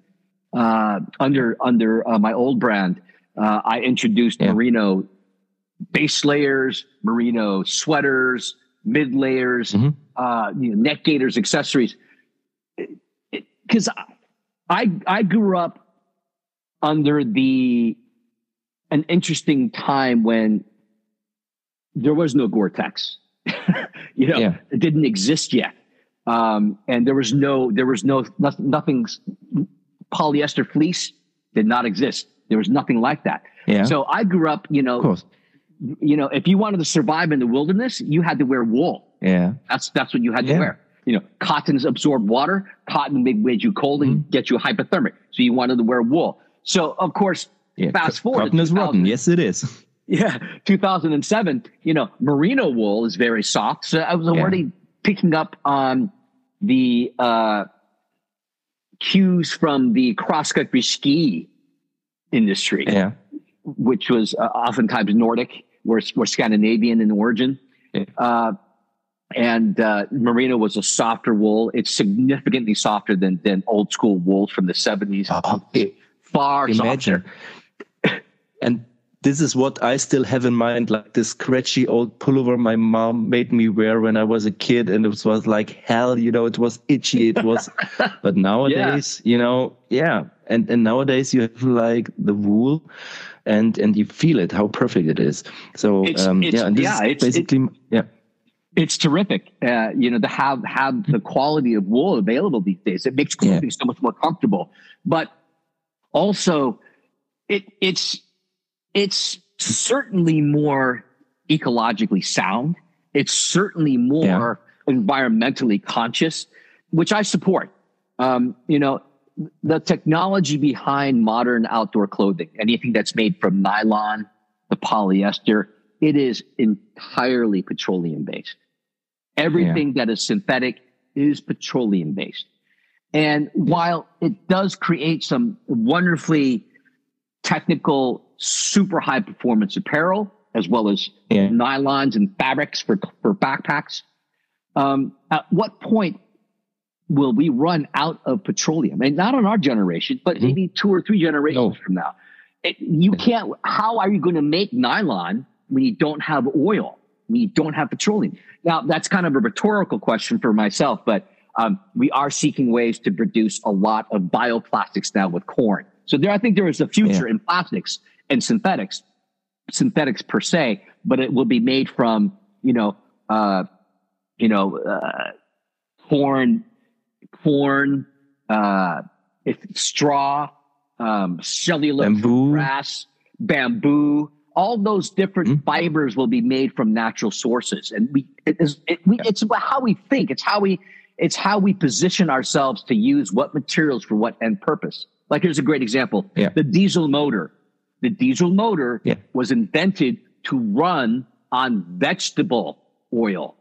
S2: uh, under under uh, my old brand, uh, I introduced yeah. merino base layers, merino sweaters, mid layers, mm-hmm. uh, you know, neck gaiters, accessories. Because I I I grew up under the an interesting time when there was no Gore-Tex. you know, yeah. it didn't exist yet. Um, and there was no, there was no, nothing, nothing, polyester fleece did not exist. There was nothing like that. Yeah. So I grew up, you know, you know, if you wanted to survive in the wilderness, you had to wear wool.
S1: Yeah.
S2: That's, that's what you had yeah. to wear. You know, cottons absorb water. Cotton made, you cold and mm-hmm. get you hypothermic. So you wanted to wear wool. So of course, yeah. fast forward.
S1: Cotton is rotten. Yes, it is.
S2: Yeah, 2007. You know, merino wool is very soft. So I was already yeah. picking up on the uh, cues from the cross country ski industry.
S1: Yeah,
S2: which was uh, oftentimes Nordic, or, or Scandinavian in origin. Uh, and uh, merino was a softer wool. It's significantly softer than than old school wool from the 70s. Oh, Far imagine. softer.
S1: And this is what I still have in mind, like this scratchy old pullover my mom made me wear when I was a kid, and it was like hell, you know, it was itchy, it was. but nowadays, yeah. you know, yeah, and and nowadays you have like the wool, and and you feel it how perfect it is. So
S2: it's,
S1: um,
S2: it's,
S1: yeah, and this yeah, is basically it, yeah.
S2: It's terrific, uh, you know, to have have the quality of wool available these days. It makes clothing yeah. so much more comfortable. But also, it it's it's certainly more ecologically sound. It's certainly more yeah. environmentally conscious, which I support. Um, you know, the technology behind modern outdoor clothing, anything that's made from nylon, the polyester, it is entirely petroleum based. Everything yeah. that is synthetic is petroleum based. And while it does create some wonderfully technical super high performance apparel as well as yeah. nylons and fabrics for, for backpacks. Um, at what point will we run out of petroleum? And not on our generation, but mm-hmm. maybe two or three generations no. from now. It, you can't, how are you going to make nylon when you don't have oil, when you don't have petroleum? Now, that's kind of a rhetorical question for myself, but um, we are seeking ways to produce a lot of bioplastics now with corn. So there, I think there is a future yeah. in plastics and synthetics, synthetics per se, but it will be made from, you know, uh, you know, uh, corn, corn, uh, straw, um, cellular
S1: bamboo.
S2: grass, bamboo, all those different mm-hmm. fibers will be made from natural sources. And we, it is, it, we, it's how we think. It's how we, it's how we position ourselves to use what materials for what end purpose. Like here's a great example.
S1: Yeah.
S2: The diesel motor the diesel motor yeah. was invented to run on vegetable oil.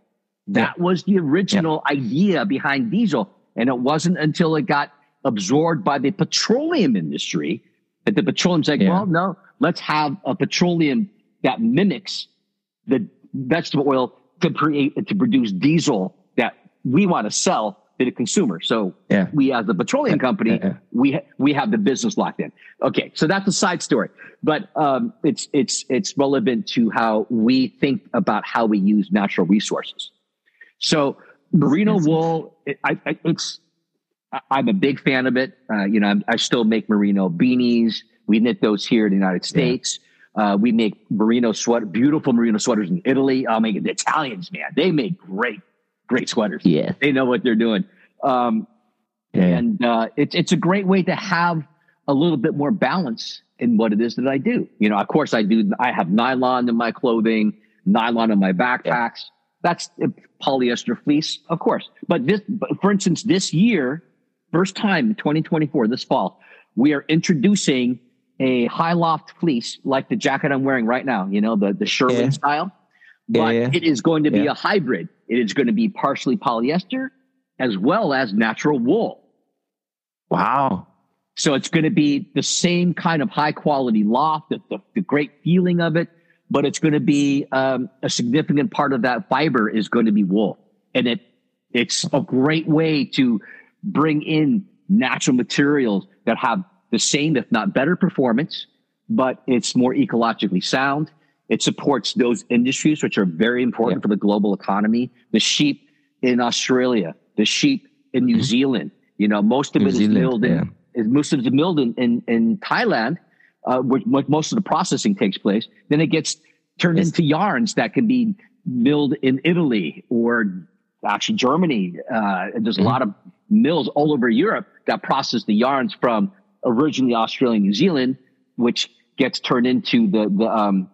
S2: That yeah. was the original idea behind diesel. And it wasn't until it got absorbed by the petroleum industry that the petroleum's like, well, no, let's have a petroleum that mimics the vegetable oil to create to produce diesel that we want to sell to the consumer. So yeah. we, as the petroleum company, yeah. we we have the business locked in. Okay, so that's a side story, but um, it's it's it's relevant to how we think about how we use natural resources. So merino wool, it, I, I, it's I'm a big fan of it. Uh, you know, I'm, i still make merino beanies. We knit those here in the United States. Yeah. Uh, we make merino sweater, beautiful merino sweaters in Italy. I'll make it. The Italians, man, they make great great sweaters.
S1: Yeah.
S2: They know what they're doing. Um, yeah. And uh, it's, it's a great way to have a little bit more balance in what it is that I do. You know, of course, I do, I have nylon in my clothing, nylon in my backpacks. Yeah. That's uh, polyester fleece, of course. But this, for instance, this year, first time in 2024, this fall, we are introducing a high loft fleece like the jacket I'm wearing right now, you know, the, the Sherwin yeah. style. But yeah. it is going to be a hybrid. It is going to be partially polyester as well as natural wool.
S1: Wow.
S2: So it's going to be the same kind of high quality loft, the, the, the great feeling of it, but it's going to be um, a significant part of that fiber is going to be wool. And it, it's a great way to bring in natural materials that have the same, if not better performance, but it's more ecologically sound. It supports those industries which are very important yeah. for the global economy. The sheep in Australia, the sheep in New mm-hmm. Zealand. You know, most of New it Zealand, is milled in, yeah. is most of it is milled in, in, in Thailand, uh, where most of the processing takes place. Then it gets turned yes. into yarns that can be milled in Italy or actually Germany. Uh, there's mm-hmm. a lot of mills all over Europe that process the yarns from originally Australia, and New Zealand, which gets turned into the the um,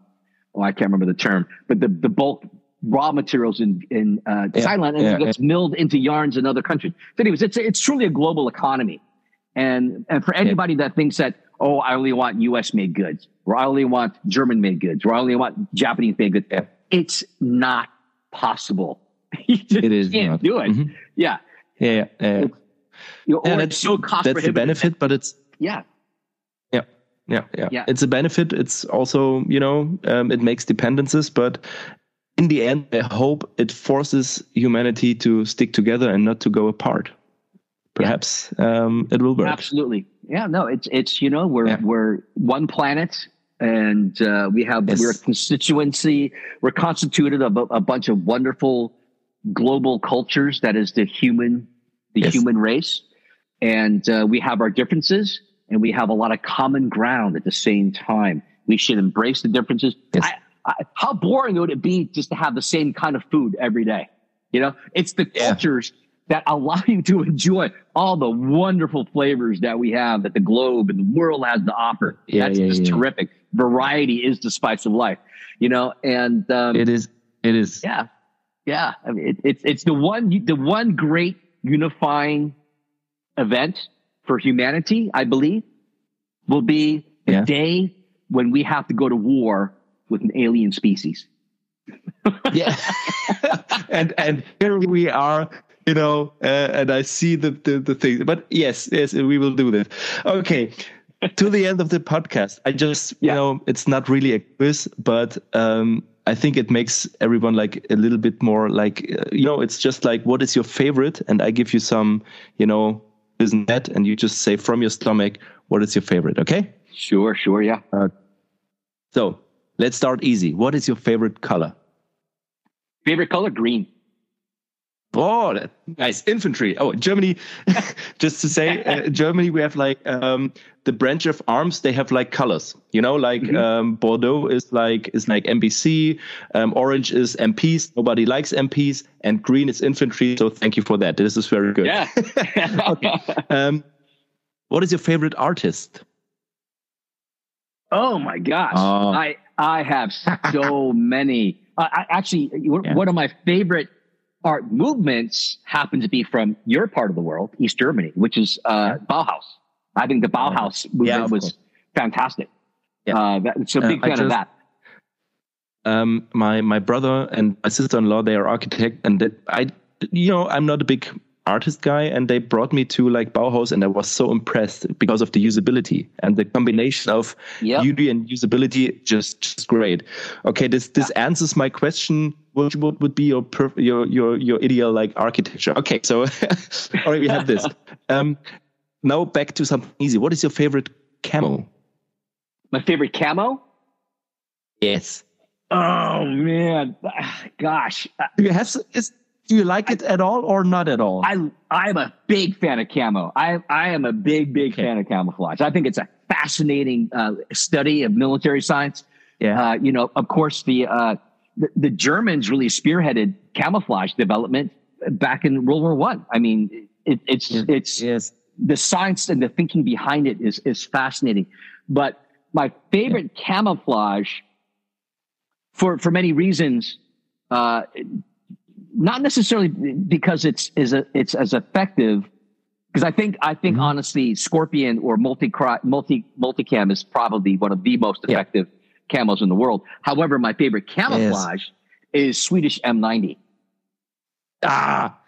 S2: oh I can't remember the term, but the the bulk raw materials in in uh, yeah, Thailand and yeah, gets milled into yarns in other countries. So anyways, it's it's truly a global economy, and and for anybody that thinks that oh I only want U.S. made goods or I only want German made goods or I only want Japanese made goods, it's not possible.
S1: it is
S2: can't
S1: not.
S2: do it. Mm-hmm. Yeah.
S1: Yeah. yeah. You know, and it's so cost that's the benefit, but it's
S2: yeah.
S1: Yeah, yeah, yeah, yeah. It's a benefit. It's also, you know, um, it makes dependencies, but in the end, I hope it forces humanity to stick together and not to go apart. Perhaps um, it will work.
S2: Absolutely. Yeah. No. It's it's you know we're yeah. we're one planet and uh, we have yes. we're a constituency. We're constituted of a, a, bunch of wonderful global cultures. That is the human the yes. human race, and uh, we have our differences, and we have a lot of common ground at the same time. We should embrace the differences. Yes. I, I, how boring would it be just to have the same kind of food every day? You know, it's the yeah. That allow you to enjoy all the wonderful flavors that we have that the globe and the world has to offer. Yeah, That's yeah, just terrific. Variety is the spice of life, you know, and um,
S1: it is. It is.
S2: Yeah, yeah. I mean, it, it's it's the one the one great unifying event for humanity, I believe, will be the yeah. day when we have to go to war with an alien species.
S1: yeah. and and here we are, you know, uh, and I see the, the the thing. But yes, yes, we will do that. Okay. to the end of the podcast, I just yeah. you know, it's not really a quiz, but um I think it makes everyone like a little bit more like uh, you know, it's just like what is your favorite and I give you some, you know, isn't that and you just say from your stomach what is your favorite, okay?
S2: Sure, sure, yeah. Uh,
S1: so, Let's start easy. What is your favorite color?
S2: Favorite color? Green.
S1: Oh, nice. Infantry. Oh, Germany. just to say, uh, Germany, we have like um, the branch of arms. They have like colors. You know, like mm-hmm. um, Bordeaux is like is like MBC. Um, orange is MPs. Nobody likes MPs, and green is infantry. So thank you for that. This is very good.
S2: Yeah.
S1: okay. Um, what is your favorite artist?
S2: Oh my gosh! Uh, I I have so many. Uh, I, actually, yeah. one of my favorite art movements happen to be from your part of the world, East Germany, which is uh, Bauhaus. I think the Bauhaus movement yeah, was course. fantastic. Yeah. Uh, that, so big uh, fan just, of that.
S1: Um, my my brother and my sister in law, they are architect, and I, you know, I'm not a big artist guy and they brought me to like Bauhaus and I was so impressed because of the usability and the combination of yep. beauty and usability just, just great. Okay, this this yeah. answers my question. What, what would be your perf- your your your ideal like architecture? Okay, so all right, we have this. Um, now back to something easy. What is your favorite camo?
S2: My favorite camo?
S1: Yes.
S2: Oh man, gosh.
S1: Do you have is do you like it at all or not at all?
S2: I I'm a big fan of camo. I I am a big big okay. fan of camouflage. I think it's a fascinating uh, study of military science. Yeah. Uh, you know, of course, the, uh, the, the Germans really spearheaded camouflage development back in World War One. I. I mean, it, it's yes. it's yes. the science and the thinking behind it is is fascinating. But my favorite yeah. camouflage, for for many reasons, uh, not necessarily because it's is a, it's as effective. Because I think I think mm-hmm. honestly, Scorpion or multi multi multicam is probably one of the most effective yeah. Camos in the world. However, my favorite camouflage is Swedish M90.
S1: Ah,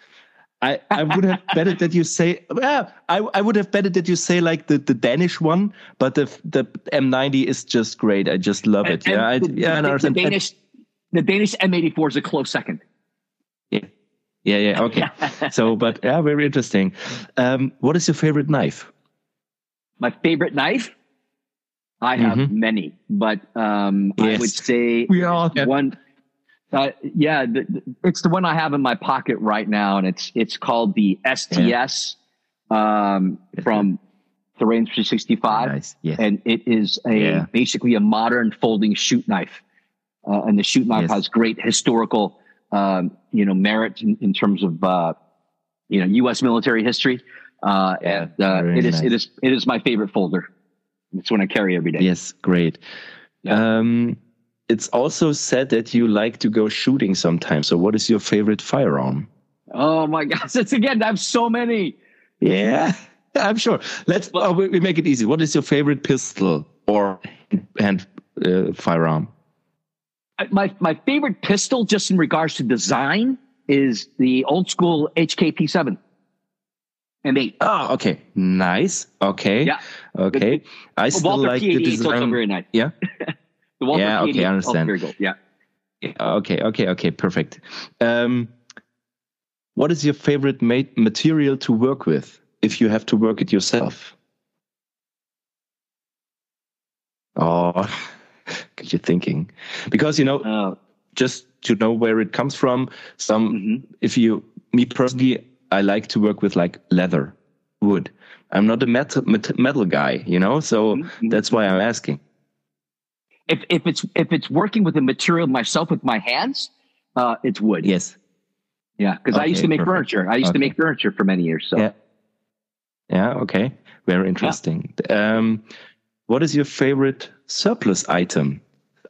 S1: I, I would have betted that you say well, I, I would have betted that you say like the, the Danish one, but the the M90 is just great. I just love it. And, yeah,
S2: and
S1: I, yeah,
S2: the, the Danish the Danish M84 is a close second.
S1: Yeah. Yeah, yeah, okay. so, but yeah, very interesting. Um, what is your favorite knife?
S2: My favorite knife. I have
S1: Mhm.
S2: many, but um, I would say
S1: We all have.
S2: one. Uh, yeah, the, the- it's the one I have in my pocket right now, and it's it's called the STS um, from Terrain 365,
S1: Nice. Yes.
S2: and it is a
S1: Yeah.
S2: basically a modern folding chute knife, uh, and the chute knife
S1: Yes.
S2: has great historical, um, you know, merit in, in terms of uh, you know U.S. military history, uh, and uh, it is it
S1: nice.
S2: is it is my favorite folder. It's one I carry every day.
S1: Yes, great.
S2: Yeah.
S1: Um, it's also said that you like to go shooting sometimes. So, what is your favorite firearm?
S2: Oh my gosh! It's again. I have so many.
S1: Yeah, I'm sure. Let's
S2: Well-
S1: oh, we, we make it easy. What is your favorite pistol or hand uh, firearm?
S2: My my favorite pistol, just in regards to design, is the old school HKP7 and eight.
S1: Oh, okay, nice. Okay,
S2: Yeah.
S1: okay. I
S2: The
S1: still
S2: Walther
S1: like the
S2: P88 is also
S1: design.
S2: very nice.
S1: Yeah.
S2: The Walther
S1: Yeah, okay,
S2: P88
S1: I understand.
S2: very good. Yeah.
S1: Okay, okay, okay, perfect. Um, what is your favorite ma- material to work with if you have to work it yourself? Oh, good you're thinking, because you know,
S2: Uh,
S1: just to know where it comes from. Some,
S2: mhm.
S1: if you, me personally, I like to work with like leather, wood. I'm not a metal metal guy, you know, so
S2: Mhm.
S1: that's why I'm asking.
S2: If if it's if it's working with the material myself with my hands, uh, it's wood.
S1: Yes.
S2: Yeah, because I used to make
S1: perfect.
S2: furniture. I used to make furniture for many years. So
S1: Yeah. Yeah. Okay. Very interesting. Um, what is your favorite surplus item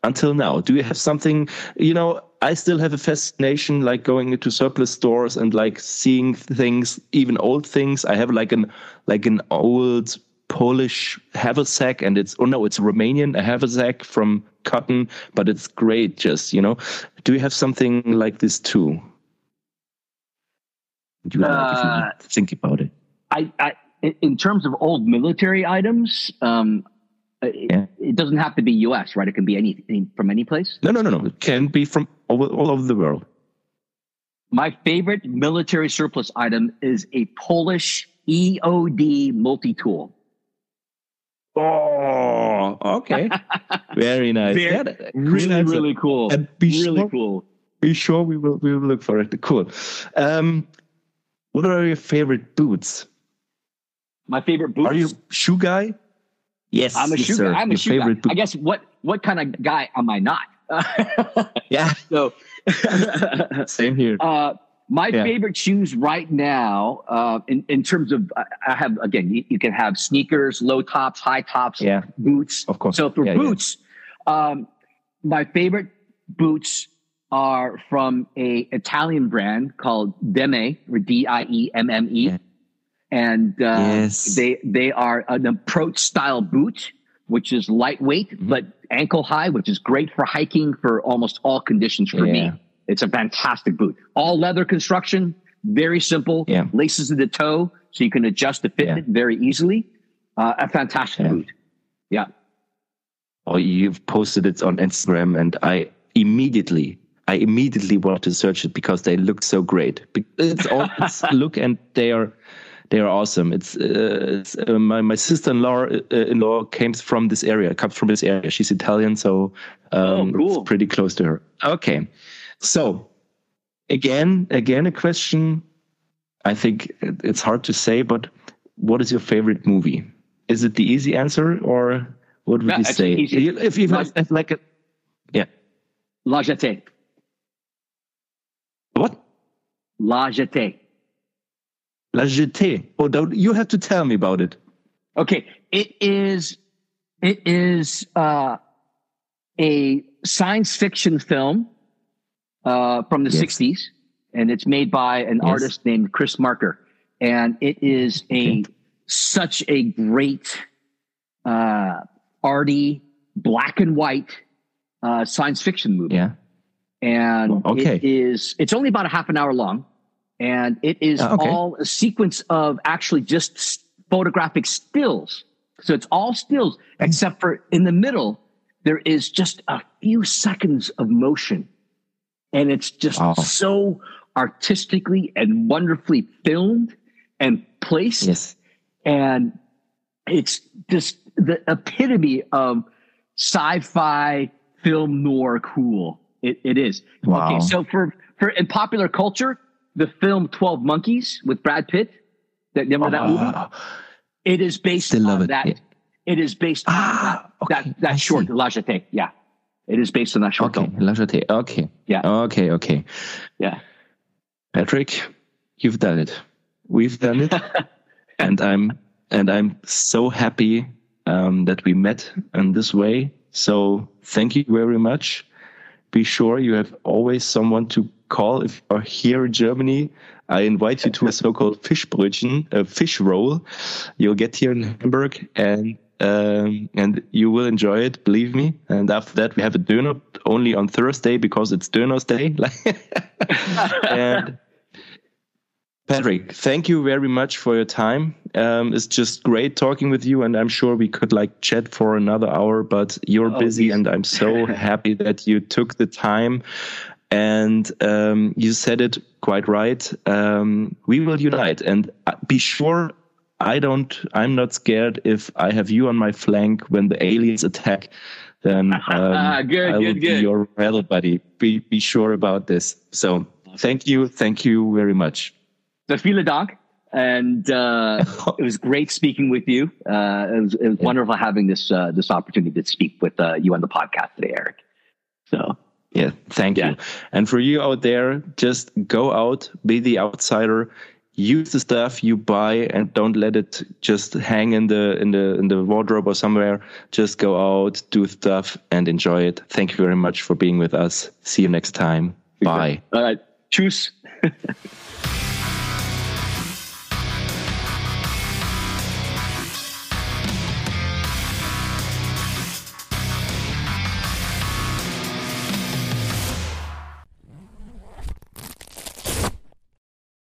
S1: until now? Do you have something? You know, I still have a fascination like going into surplus stores and like seeing things, even old things. I have like an like an old Polish haversack, and it's oh no, it's Romanian a haversack from cotton, but it's great. Just you know, do you have something like this too? Do you like if you
S2: Uh,
S1: think about it?
S2: I, I in- in terms of old military items, um, it,
S1: Yeah.
S2: it doesn't have to be U.S. Right? It can be any, any from any place.
S1: No, no, no, no. It can be from all, all over the world.
S2: My favorite military surplus item is a Polish EOD multi-tool.
S1: Oh, okay. Very nice.
S2: Very-
S1: Yeah, that-
S2: Really,
S1: nice.
S2: really cool.
S1: And be
S2: really
S1: sure,
S2: cool.
S1: be sure we will we will look for it. Cool. Um, what are your favorite boots?
S2: My favorite boots.
S1: Are you shoe guy? Yes,
S2: I'm a
S1: yes,
S2: shoe
S1: sir.
S2: guy. I'm a shoe guy.
S1: favorite boot.
S2: I guess what what kind of guy am I not?
S1: Yeah,
S2: so,
S1: same here.
S2: uh, my
S1: Yeah.
S2: favorite shoes right now, uh, in in terms of, I have again, you, you can have sneakers, low tops, high tops,
S1: Yeah,
S2: boots.
S1: of course.
S2: So for
S1: Yeah, yeah.
S2: boots, um, my favorite boots are from a Italian brand called Diemme or D I E M M E,
S1: Yeah.
S2: And uh,
S1: Yes.
S2: they they are an approach style boot, which is lightweight
S1: Mhm.
S2: but ankle high, which is great for hiking for almost all conditions for
S1: Yeah.
S2: me. It's a fantastic boot. All leather construction, very simple.
S1: Yeah.
S2: Laces in the toe, so you can adjust the fitment very easily. Uh, a fantastic
S1: Yeah.
S2: boot. Yeah.
S1: Oh, you've posted it on Instagram, and I immediately, I immediately wanted to search it because they look so great. It's all it's look, and they are, they are awesome. It's, uh, it's uh, my my sister in law uh, in law came from this area, comes from this area. She's Italian, so um,
S2: Oh, cool.
S1: it's pretty close to her. Okay, so again, again, a question. I think it's hard to say, but what is your favorite movie? Is it the easy answer, or what would
S2: Yeah,
S1: you say?
S2: easy.
S1: If you
S2: Like-
S1: like a, yeah,
S2: La Jetée.
S1: what?
S2: La Jetée.
S1: La Jetée. Oh, you have to tell me about it.
S2: Okay, it is it is uh, a science fiction film uh, from the
S1: Yes.
S2: '60s, and it's made by an
S1: Yes.
S2: artist named Chris Marker, and it is a
S1: Okay.
S2: such a great, uh, arty, black and white uh, science fiction movie
S1: Yeah.
S2: and
S1: Okay.
S2: it is it's only about a half an hour long and it is
S1: Ah, okay.
S2: all a sequence of actually just photographic stills so it's all stills
S1: Hmm.
S2: except for in the middle there is just a few seconds of motion and it's just
S1: Wow.
S2: so artistically and wonderfully filmed and placed
S1: Yes.
S2: and it's just the epitome of sci-fi film noir cool. It, it is.
S3: Wow.
S2: Okay, so for for in popular culture, the film Twelve Monkeys with Brad Pitt. That remember that movie?
S3: Oh,
S2: It is based
S3: Still love
S2: on
S3: it,
S2: that. It is based on
S3: Ah,
S2: that,
S3: okay,
S2: that, that short. La Jetée. Yeah. It is based on that short
S3: okay,
S2: film.
S3: La Jetée. Okay.
S2: Yeah.
S3: Okay, okay.
S2: Yeah.
S1: Patrick, you've done it. We've done it, and I'm and I'm so happy um, that we met in this way. So thank you very much. Be sure you have always someone to call if you're here in Germany. I invite you to a so-called Fischbrötchen, a fish roll. You'll get here in Hamburg and um, and you will enjoy it, believe me. And after that, we have a Döner only on Thursday because it's Döner's Day. and Patrick, thank you very much for your time. Um, it's just great talking with you, and I'm sure we could like chat for another hour, but you're
S2: Oh,
S1: busy, and I'm so happy that you took the time. And um, you said it quite right. Um, we will unite, and uh, be sure I don't. I'm not scared if I have you on my flank when the aliens attack. Then um,
S2: Good,
S1: I will
S2: good,
S1: be
S2: good.
S1: your battle buddy. Be be sure about this. So thank you, thank you very much.
S2: So vielen Dank. And uh, it was great speaking with you. Uh, it was, it was wonderful having this uh, this opportunity to speak with uh, you on the podcast today, Eric. So
S1: Yeah, thank
S2: Yeah.
S1: you. And for you out there, just go out, be the outsider, use the stuff you buy, and don't let it just hang in the in the in the wardrobe or somewhere. Just go out, do stuff, and enjoy it. Thank you very much for being with us. See you next time. Bye.
S2: all right, tschüss.